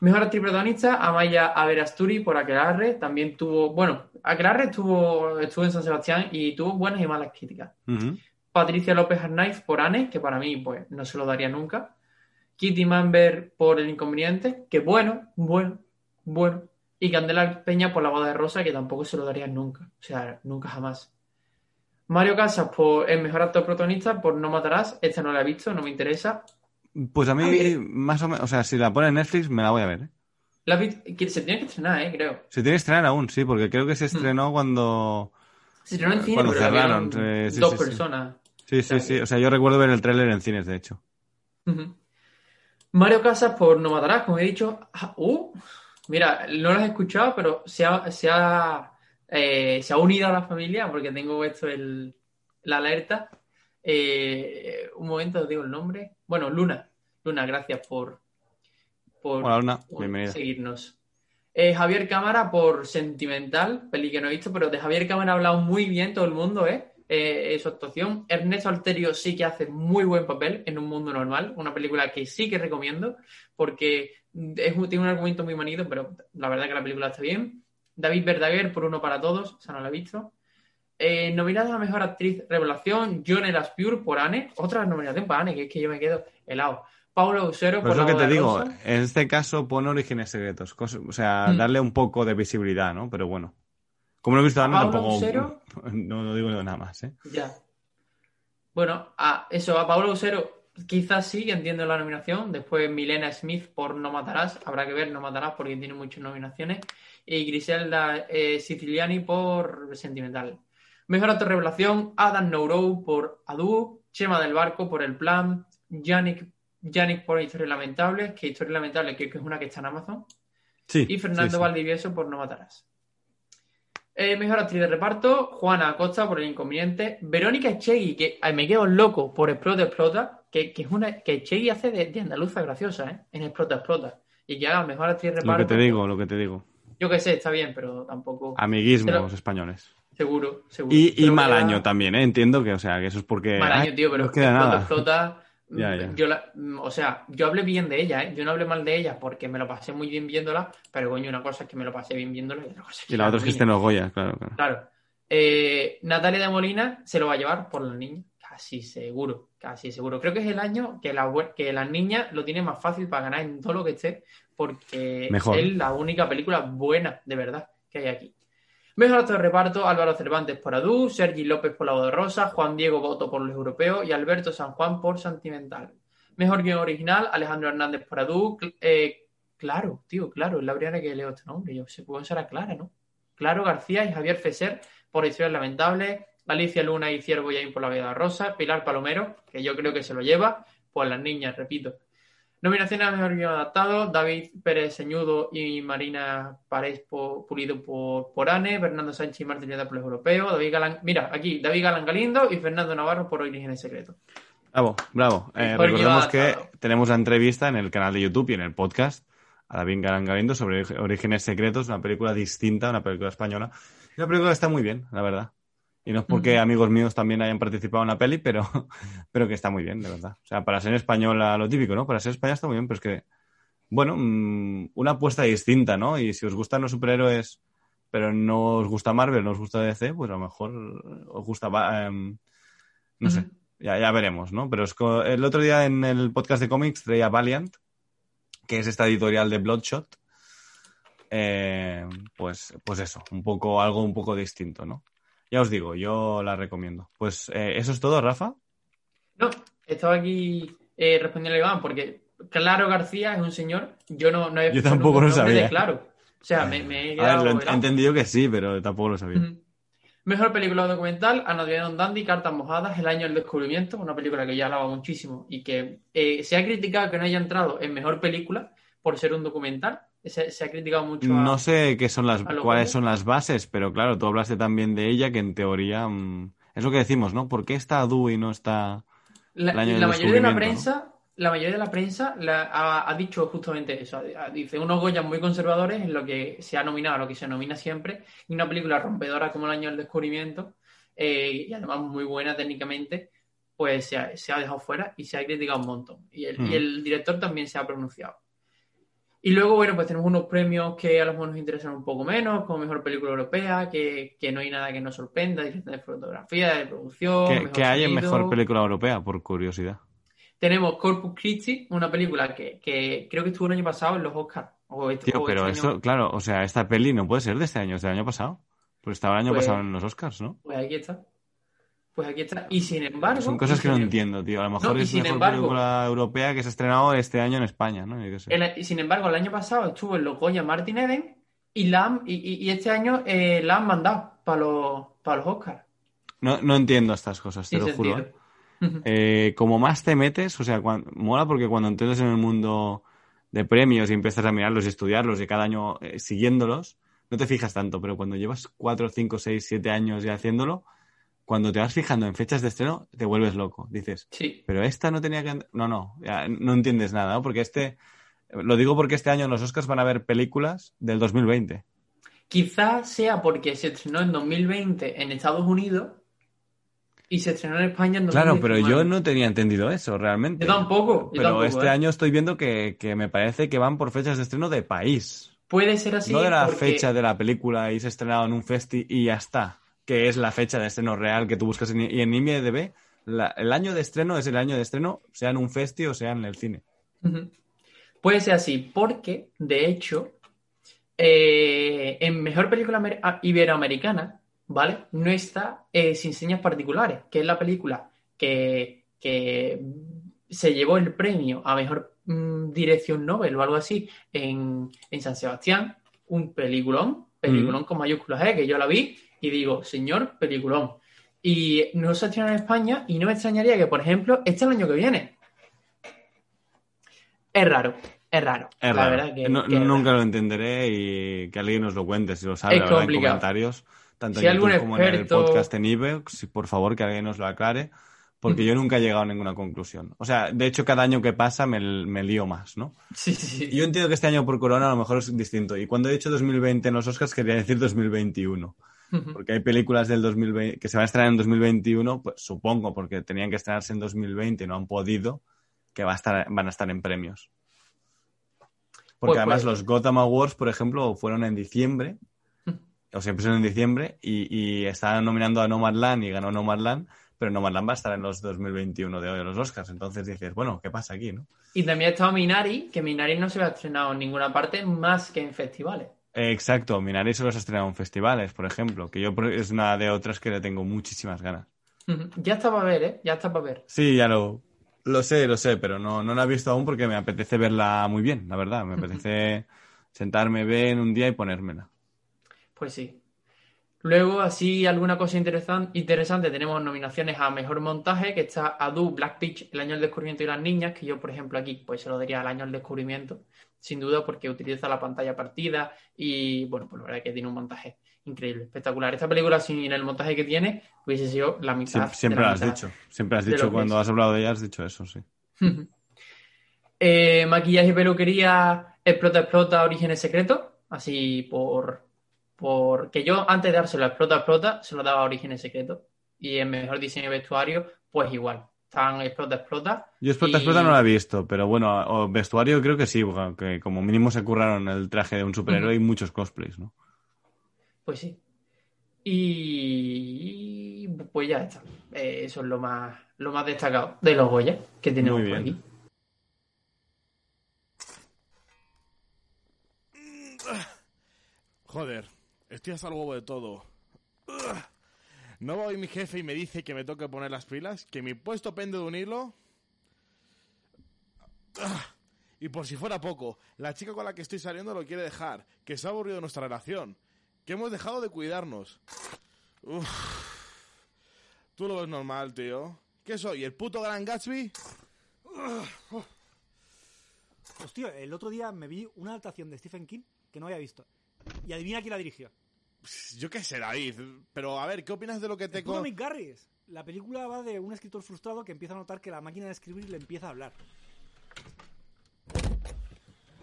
Mejor actriz protagonista, Amaya Averasturi por Aquelarre. También tuvo, bueno, Aquelarre estuvo, estuvo en San Sebastián y tuvo buenas y malas críticas. Patricia López Arnaiz por Anne, que para mí pues no se lo daría nunca. Kitty Manber por El Inconveniente, que bueno, bueno, bueno. Y Candela Peña por La Boda de Rosa, que tampoco se lo darían nunca. O sea, nunca jamás. Mario Casas por el mejor actor protagonista por No Matarás. Esta no la he visto, no me interesa. Pues a mí, A ver. más o menos, o sea, si la pone en Netflix, me la voy a ver. ¿eh? La vi- que se tiene que estrenar, eh, creo. Se tiene que estrenar aún, sí, porque creo que se estrenó cuando. Se estrenó en cine, Cuando pero cerraron, eh, sí, dos sí, personas. Sí, sí, sí. O sea, yo recuerdo ver el tráiler en cines, de hecho. Mario Casas por No Matarás, como he dicho. Ah, uh, mira, no lo he escuchado, pero se ha, se ha, eh, se ha unido a la familia porque tengo puesto el, la alerta. Eh, un momento, os digo el nombre. Bueno, Luna. Luna, gracias por, por, Hola, Luna, por bienvenida. seguirnos. Eh, Javier Cámara por Sentimental, peli que no he visto, pero de Javier Cámara ha hablado muy bien todo el mundo, ¿eh? Eh, su actuación. Ernesto Alterio sí que hace muy buen papel en Un Mundo Normal, una película que sí que recomiendo, porque es, tiene un argumento muy manido, pero la verdad que la película está bien. David Verdaguer por Uno para Todos, esa no la he visto. Eh, nominada a Mejor Actriz Revelación, John Pure por Anne, otra nominación para Anne, que es que yo me quedo helado. Paulo Usero por es lo que te digo, Rosa. en este caso pone orígenes secretos. cos- o sea, Mm. darle un poco de visibilidad, ¿no? Pero bueno. Como no he visto a tampoco. Usero. No, no digo nada más, ¿eh? Ya. Bueno, a eso, a Pablo Usero quizás sí, entiendo la nominación. Después Milena Smith por No Matarás. Habrá que ver No Matarás porque tiene muchas nominaciones. Y Griselda eh, Siciliani por Sentimental. Mejor actor revelación, Adam Nourou por Adu, Chema del Barco por El Plan, Yannick, Yannick por Historias Lamentables, que Historias Lamentables creo que es una que está en Amazon. Sí. Y Fernando sí, sí. Valdivieso por No Matarás. Eh, mejor actriz de reparto, Juana Acosta por El Inconveniente, Verónica Echegui, que ay, me quedo loco por Explota Explota, que, que es una que Echegui hace de, de andaluza graciosa, ¿eh? En Explota Explota. Y que haga mejor actriz de Lo reparto. que te digo, lo que te digo. Yo que sé, está bien, pero tampoco. Amiguismos Pero- españoles. Seguro, seguro. Y, mal año también, ¿eh? Entiendo que, o sea, que eso es porque. Mal ay, año, tío, pero no queda nada. Explota. Ya, ya. Yo la- o sea, yo hablé bien de ella, ¿eh? Yo no hablé mal de ella porque me lo pasé muy bien viéndola, pero coño, una cosa es que me lo pasé bien viéndola y otra cosa es que Y la otra es que estén los Goya, claro, claro. Claro. Eh, Natalia de Molina se lo va a llevar por la niña. Casi seguro, casi seguro. Creo que es el año que, la, que las niñas lo tienen más fácil para ganar en todo lo que esté, porque Mejor. es la única película buena, de verdad, que hay aquí. Mejor actor de reparto, Álvaro Cervantes por Adu, Sergi López por La Boda de Rosa, Juan Diego Boto por Los Europeos y Alberto San Juan por Sentimental. Mejor guion original, Alejandro Hernández por Adu. Eh, claro, tío, claro, es la primera que leo este nombre. Yo se puede ser Clara, ¿no? Claro García y Javier Feser por Historias Lamentables, Alicia Luna y Ciervo Yain por La Vida Rosa, Pilar Palomero, que yo creo que se lo lleva, por las niñas, repito. Nominaciones a Mejor Guión Adaptado, David Pérez Señudo y Marina Párez Pulido por, por Anne, Fernando Sánchez y Martín Lleda por Los Europeos, David Galán, mira, aquí, David Galán Galindo y Fernando Navarro por Orígenes Secretos. Bravo, bravo. Eh, recordemos que tenemos la entrevista en el canal de YouTube y en el podcast a David Galán Galindo sobre Orígenes Secretos, una película distinta, una película española. La película está muy bien, la verdad. Y no es porque amigos míos también hayan participado en la peli, pero, pero que está muy bien, de verdad. O sea, para ser española, lo típico, ¿no? Para ser española está muy bien, pero es que, bueno, mm, una apuesta distinta, ¿no? Y si os gustan los superhéroes, pero no os gusta Marvel, no os gusta DC, pues a lo mejor os gusta, em, no sé, ya, ya veremos, ¿no? Pero es el otro día en el podcast de cómics traía Valiant, que es esta editorial de Bloodshot. Eh, pues, pues eso, un poco, algo un poco distinto, ¿no? Ya os digo, yo la recomiendo. Pues eh, eso es todo, Rafa. No, estaba aquí eh, respondiendo a Iván porque Claro García es un señor, yo no, no he Yo tampoco lo sabía. Claro. O sea, me, me he A ver, quedado lo he helado. entendido que sí, pero tampoco lo sabía. Mejor película documental, Another Dandy, Cartas Mojadas, El Año del Descubrimiento, una película que ya hablaba muchísimo y que eh, se ha criticado que no haya entrado en mejor película por ser un documental. Se, se ha criticado mucho a... No sé qué son las, cuáles son las bases, pero claro, tú hablaste también de ella, que en teoría mm, es lo que decimos, ¿no? ¿Por qué está Adu y no está La, el año del la mayoría de la prensa, la mayoría de la prensa la- ha, ha dicho justamente eso. Dice unos Goyas muy conservadores en lo que se ha nominado, lo que se nomina siempre, y una película rompedora como El Año del Descubrimiento, eh, y además muy buena técnicamente, pues se ha, se ha dejado fuera y se ha criticado un montón. Y el, Mm. y el director también se ha pronunciado. Y luego, bueno, pues tenemos unos premios que a lo mejor nos interesan un poco menos, como Mejor Película Europea, que, que no hay nada que nos sorprenda, dirección de fotografía, de producción, ¿Qué, qué hay en mejor película europea? Por curiosidad. tenemos Corpus Christi, una película que, que creo que estuvo el año pasado en los Oscars. O este, Tío, o pero este eso, año. claro, o sea, esta peli no puede ser de este año, es del año pasado. Pues estaba el año Pues- pasado en los Oscars, ¿no? Pues aquí está. Pues aquí está. Y sin embargo. Son cosas que no sin- entiendo, tío. A lo mejor No, es embargo- película europea que se ha estrenado este año en España, ¿no? Yo qué sé. el- y sin embargo, el año pasado estuvo en los Goya Martin Eden y, la han- y, y- este año eh, la han mandado para los, para los Oscars. No, no entiendo estas cosas, te Sin lo juro. sentido. ¿eh? Eh, como más te metes, o sea, mola porque cuando entres en el mundo de premios y empiezas a mirarlos y estudiarlos y cada año eh, siguiéndolos, no te fijas tanto, pero cuando llevas 4, 5, 6, 7 años ya haciéndolo, cuando te vas fijando en fechas de estreno, te vuelves loco. Dices, Sí. pero esta no tenía que... No, no, ya no entiendes nada, ¿no? Porque este... Lo digo porque este año en los Oscars van a haber películas del 2020. Quizás sea porque se estrenó en 2020 en Estados Unidos y se estrenó en España en 2019. Claro, pero yo no tenía entendido eso realmente. Yo tampoco. yo Pero tampoco, este ¿eh? año estoy viendo que, que me parece que van por fechas de estreno de país. Puede ser así. no de la porque- fecha de la película y se ha estrenado en un festi y ya está. Que es la fecha de estreno real que tú buscas en, y en IMDb. la- el año de estreno es el año de estreno, sea en un festi o sea en el cine. Puede ser así, porque, de hecho, eh, en Mejor Película Amer- a- Iberoamericana, ¿vale? No está eh, Sin Señas Particulares, que es la película que, que se llevó el premio a Mejor mm, Dirección Nobel o algo así en, en San Sebastián. Un peliculón, peliculón con mayúsculas, ¿eh? Que yo la vi y digo, señor, peliculón. Y no se estrena en España y no me extrañaría que, por ejemplo, esté el año que viene. Es raro, es raro. Es la raro. verdad que, No- que es nunca raro. lo entenderé y que alguien nos lo cuente si lo sabe, la verdad, en comentarios, tanto Si en algún YouTube como en el experto- podcast en y por favor que alguien nos lo aclare, porque yo nunca he llegado a ninguna conclusión. O sea, de hecho, cada año que pasa me, me lío más, ¿no? Sí, sí, Yo entiendo que este año por Corona a lo mejor es distinto. Y cuando he dicho 2020 en los Oscars quería decir 2021. Porque hay películas del 2020 que se van a estrenar en 2021, pues supongo, porque tenían que estrenarse en 2020 y no han podido, que va a estar, van a estar en premios. Porque Pues además puede los Gotham Awards, por ejemplo, fueron en diciembre, o siempre son en diciembre, y, y estaban nominando a Nomadland y ganó Nomadland, pero Nomadland va a estar en los 2021 de hoy de los Oscars. Entonces dices, bueno, ¿qué pasa aquí, no? Y también ha estado Minari, que Minari no se ha estrenado en ninguna parte más que en festivales. Exacto, Minari solo se ha estrenado en festivales, por ejemplo, que yo es una de otras que le tengo muchísimas ganas. Ya está para ver, ¿eh? Ya está para ver. Sí, ya lo, lo sé, lo sé, pero no, no la he visto aún porque me apetece verla muy bien, la verdad. Me apetece sentarme bien un día y ponérmela. Pues sí. Luego, así, alguna cosa interesan- interesante, tenemos nominaciones a Mejor Montaje, que está Adu, Black Peach, El Año del Descubrimiento y las Niñas, que yo, por ejemplo, aquí, pues se lo daría al Año del Descubrimiento, sin duda, porque utiliza la pantalla partida y, bueno, pues la verdad es que tiene un montaje increíble, espectacular. Esta película, sin el montaje que tiene, hubiese sido la mitad. Siempre, siempre de lo la has mitad. dicho, siempre has dicho cuando has hablado de ella, has dicho eso, sí. Eh, maquillaje y peluquería, explota, explota, orígenes secretos. Así por, por. Que yo antes de dárselo a explota, explota, se lo daba a orígenes secretos. Y en mejor diseño de vestuario, pues igual. Están explota, explota. Yo Explota y- Explota no la he visto, pero bueno, o vestuario creo que sí, porque como mínimo se curraron el traje de un superhéroe y muchos cosplays, ¿no? Pues sí. Y pues ya está. Eh, eso es lo más, lo más destacado de los Goya que tenemos Muy por bien. aquí. Joder, estoy hasta el huevo de todo. ¿No va hoy mi jefe y me dice que me toque poner las pilas? ¿Que mi puesto pende de un hilo? Y por si fuera poco, la chica con la que estoy saliendo lo quiere dejar, que se ha aburrido nuestra relación, que hemos dejado de cuidarnos. Tú lo ves normal, tío. ¿Qué soy, el puto Gran Gatsby? Hostia, el otro día me vi una adaptación de Stephen King que no había visto. Y adivina quién la dirigió. Yo qué sé, David. Pero a ver, ¿qué opinas de lo que te... Con- Mick Garris. La película va de un escritor frustrado que empieza a notar que la máquina de escribir le empieza a hablar.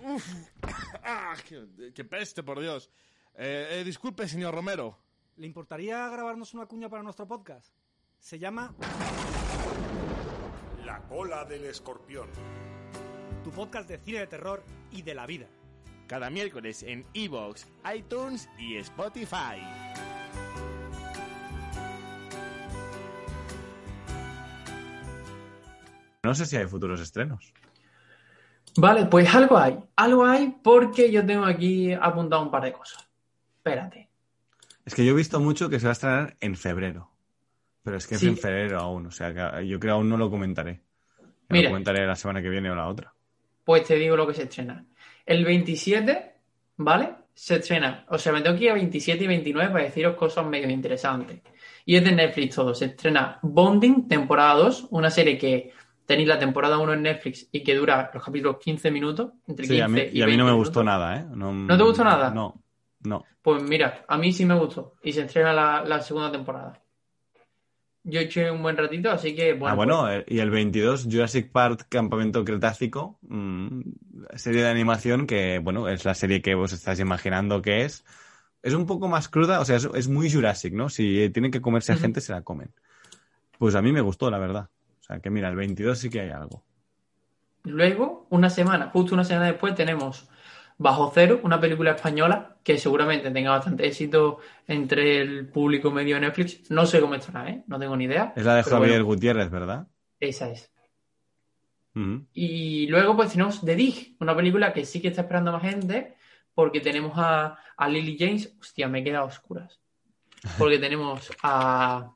¡Ah! ¡Qué, qué peste, por Dios! Eh, eh, disculpe, señor Romero. ¿Le importaría grabarnos una cuña para nuestro podcast? Se llama La cola del escorpión. Tu podcast de cine de terror y de la vida. Cada miércoles en Evox, iTunes y Spotify. No sé si hay futuros estrenos. Vale, pues algo hay. Algo hay porque yo tengo aquí apuntado un par de cosas. Espérate. Es que yo he visto mucho que se va a estrenar en febrero. Pero es que Sí. es en febrero aún. O sea, que yo creo aún no lo comentaré. Mira. Lo comentaré la semana que viene o la otra. Pues te digo lo que se estrena. El 27, ¿vale? Se estrena. O sea, me tengo que ir a 27 y 29 para deciros cosas medio interesantes. Y es de Netflix todo. Se estrena Bonding, temporada 2, una serie que tenéis la temporada 1 en Netflix y que dura los capítulos 15 minutos, entre 15 Sí, a mí, y y a mí no 20 me minutos. gustó nada, ¿eh? No, ¿No te gustó nada? No, no. Pues mira, a mí sí me gustó. Y se estrena la, la segunda temporada. Yo hecho un buen ratito, así que bueno. ah, bueno, pues, y el 22, Jurassic Park Campamento Cretácico, mm, serie de animación que, bueno, es la serie que vos estáis imaginando que es. Es un poco más cruda, o sea, es, es muy Jurassic, ¿no? Si tienen que comerse a gente, se la comen. Pues a mí me gustó, la verdad. O sea, que mira, el 22 sí que hay algo. Luego, una semana, justo una semana después, tenemos Bajo Cero, una película española que seguramente tenga bastante éxito entre el público medio de Netflix. No sé cómo estará, ¿eh? No tengo ni idea. Es la de Javier bueno, Gutiérrez, ¿verdad? esa es. Y luego, pues tenemos The Dig, una película que sí que está esperando más gente, porque tenemos a, a Lily James. Hostia, me he quedado a oscuras. Porque tenemos a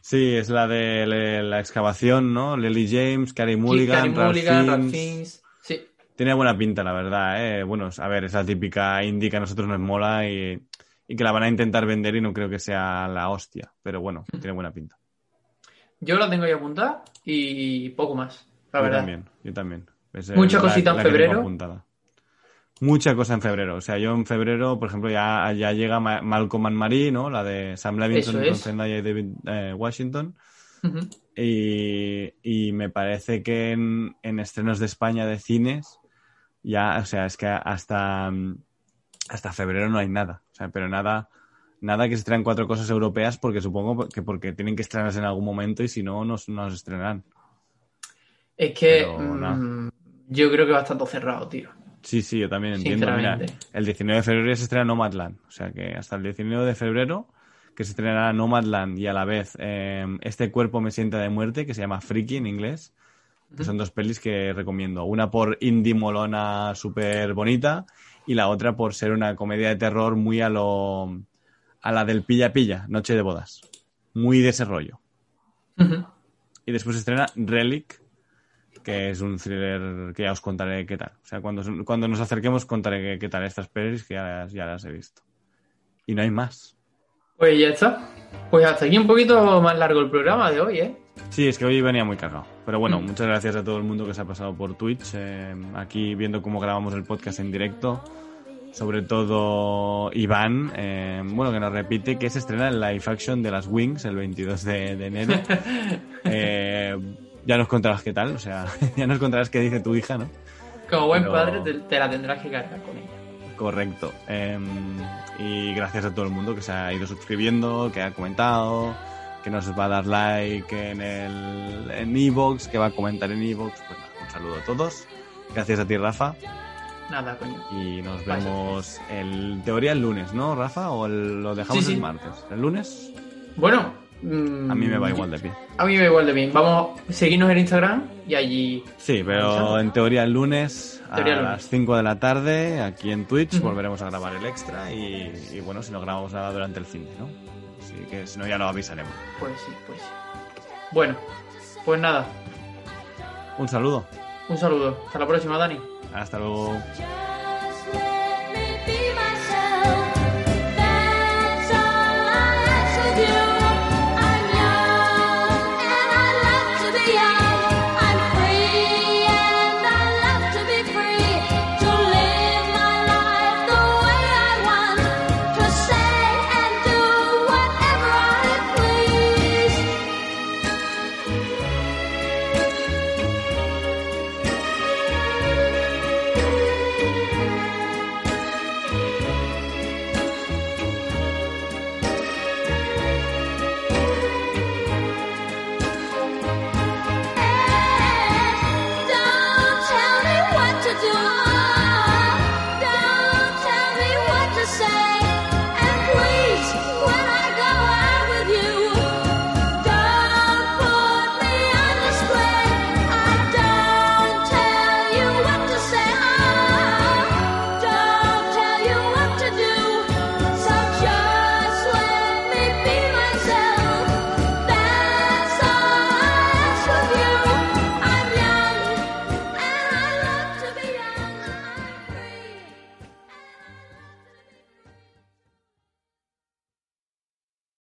Sí, es la de la excavación, ¿no? Lily James, Carey Mulligan, Ralph Mulligan, Ralph Fiennes. Tiene buena pinta, la verdad, ¿eh? Bueno, a ver, es la típica indie que a nosotros nos mola y, y que la van a intentar vender y no creo que sea la hostia. Pero bueno, tiene buena pinta. yo la tengo ahí apuntada y poco más, la yo verdad. también, yo también. Es, Mucha la- cosita en la febrero. apuntada. Mucha cosa en febrero. O sea, yo en febrero, por ejemplo, ya, ya llega Ma- Malcolm and Marie, ¿no? La de Sam Levinson con es. Zendaya y David eh, Washington. Y, y me parece que en, en estrenos de España de cines, ya, o sea, es que hasta, mm, hasta febrero no hay nada. O sea, pero nada, nada que se traen cuatro cosas europeas porque supongo que porque tienen que estrenarse en algún momento y si no, no, no se estrenarán. Es que Pero mm, yo creo que va a estar todo cerrado, tío. Sí, sí, yo también entiendo. Mira, el 19 de febrero ya se estrena Nomadland. O sea que hasta el 19 de febrero que se estrenará Nomadland y a la vez eh, Este cuerpo me sienta de muerte, que se llama Freaky en inglés. Que son dos pelis que recomiendo. Una por indie molona súper bonita y la otra por ser una comedia de terror muy a lo... a la del pilla pilla, Noche de bodas. Muy de ese rollo. Y después se estrena Relic, que es un thriller que ya os contaré qué tal. O sea, cuando, cuando nos acerquemos contaré qué, qué tal estas pelis, que ya, ya las he visto. Y no hay más. Pues ya está. Pues hasta aquí un poquito más largo el programa de hoy, ¿eh? Sí, es que hoy venía muy cargado. Pero bueno, Mm. muchas gracias a todo el mundo que se ha pasado por Twitch, eh, aquí viendo cómo grabamos el podcast en directo. Sobre todo Iván, eh, bueno, que nos repite que se estrena el live action de las Wings el 22 de, de enero. Eh, ya nos contarás qué tal, o sea, ya nos contarás qué dice tu hija, ¿no? Como buen Pero- padre te, te la tendrás que cargar con ella. Correcto. Y gracias a todo el mundo que se ha ido suscribiendo, que ha comentado, que nos va a dar like en el en Evox, que va a comentar en Evox. Pues nada, un saludo a todos. Gracias a ti, Rafa. Nada, coño. Y nos vemos en teoría el lunes, ¿no, Rafa? ¿O el- lo dejamos Sí, sí. el martes? ¿El lunes? Bueno. mm, A mí me va igual de pie. A mí me va igual de bien. Vamos a seguirnos en Instagram y allí. Sí, pero en teoría el lunes a Teoría el lunes. las 5 de la tarde aquí en Twitch volveremos a grabar el extra y, y bueno, si no grabamos nada durante el fin de, ¿no? Así que si no ya lo avisaremos. Pues sí, pues sí. Bueno, pues nada. Un saludo. Un saludo. Hasta la próxima, Dani. Hasta luego.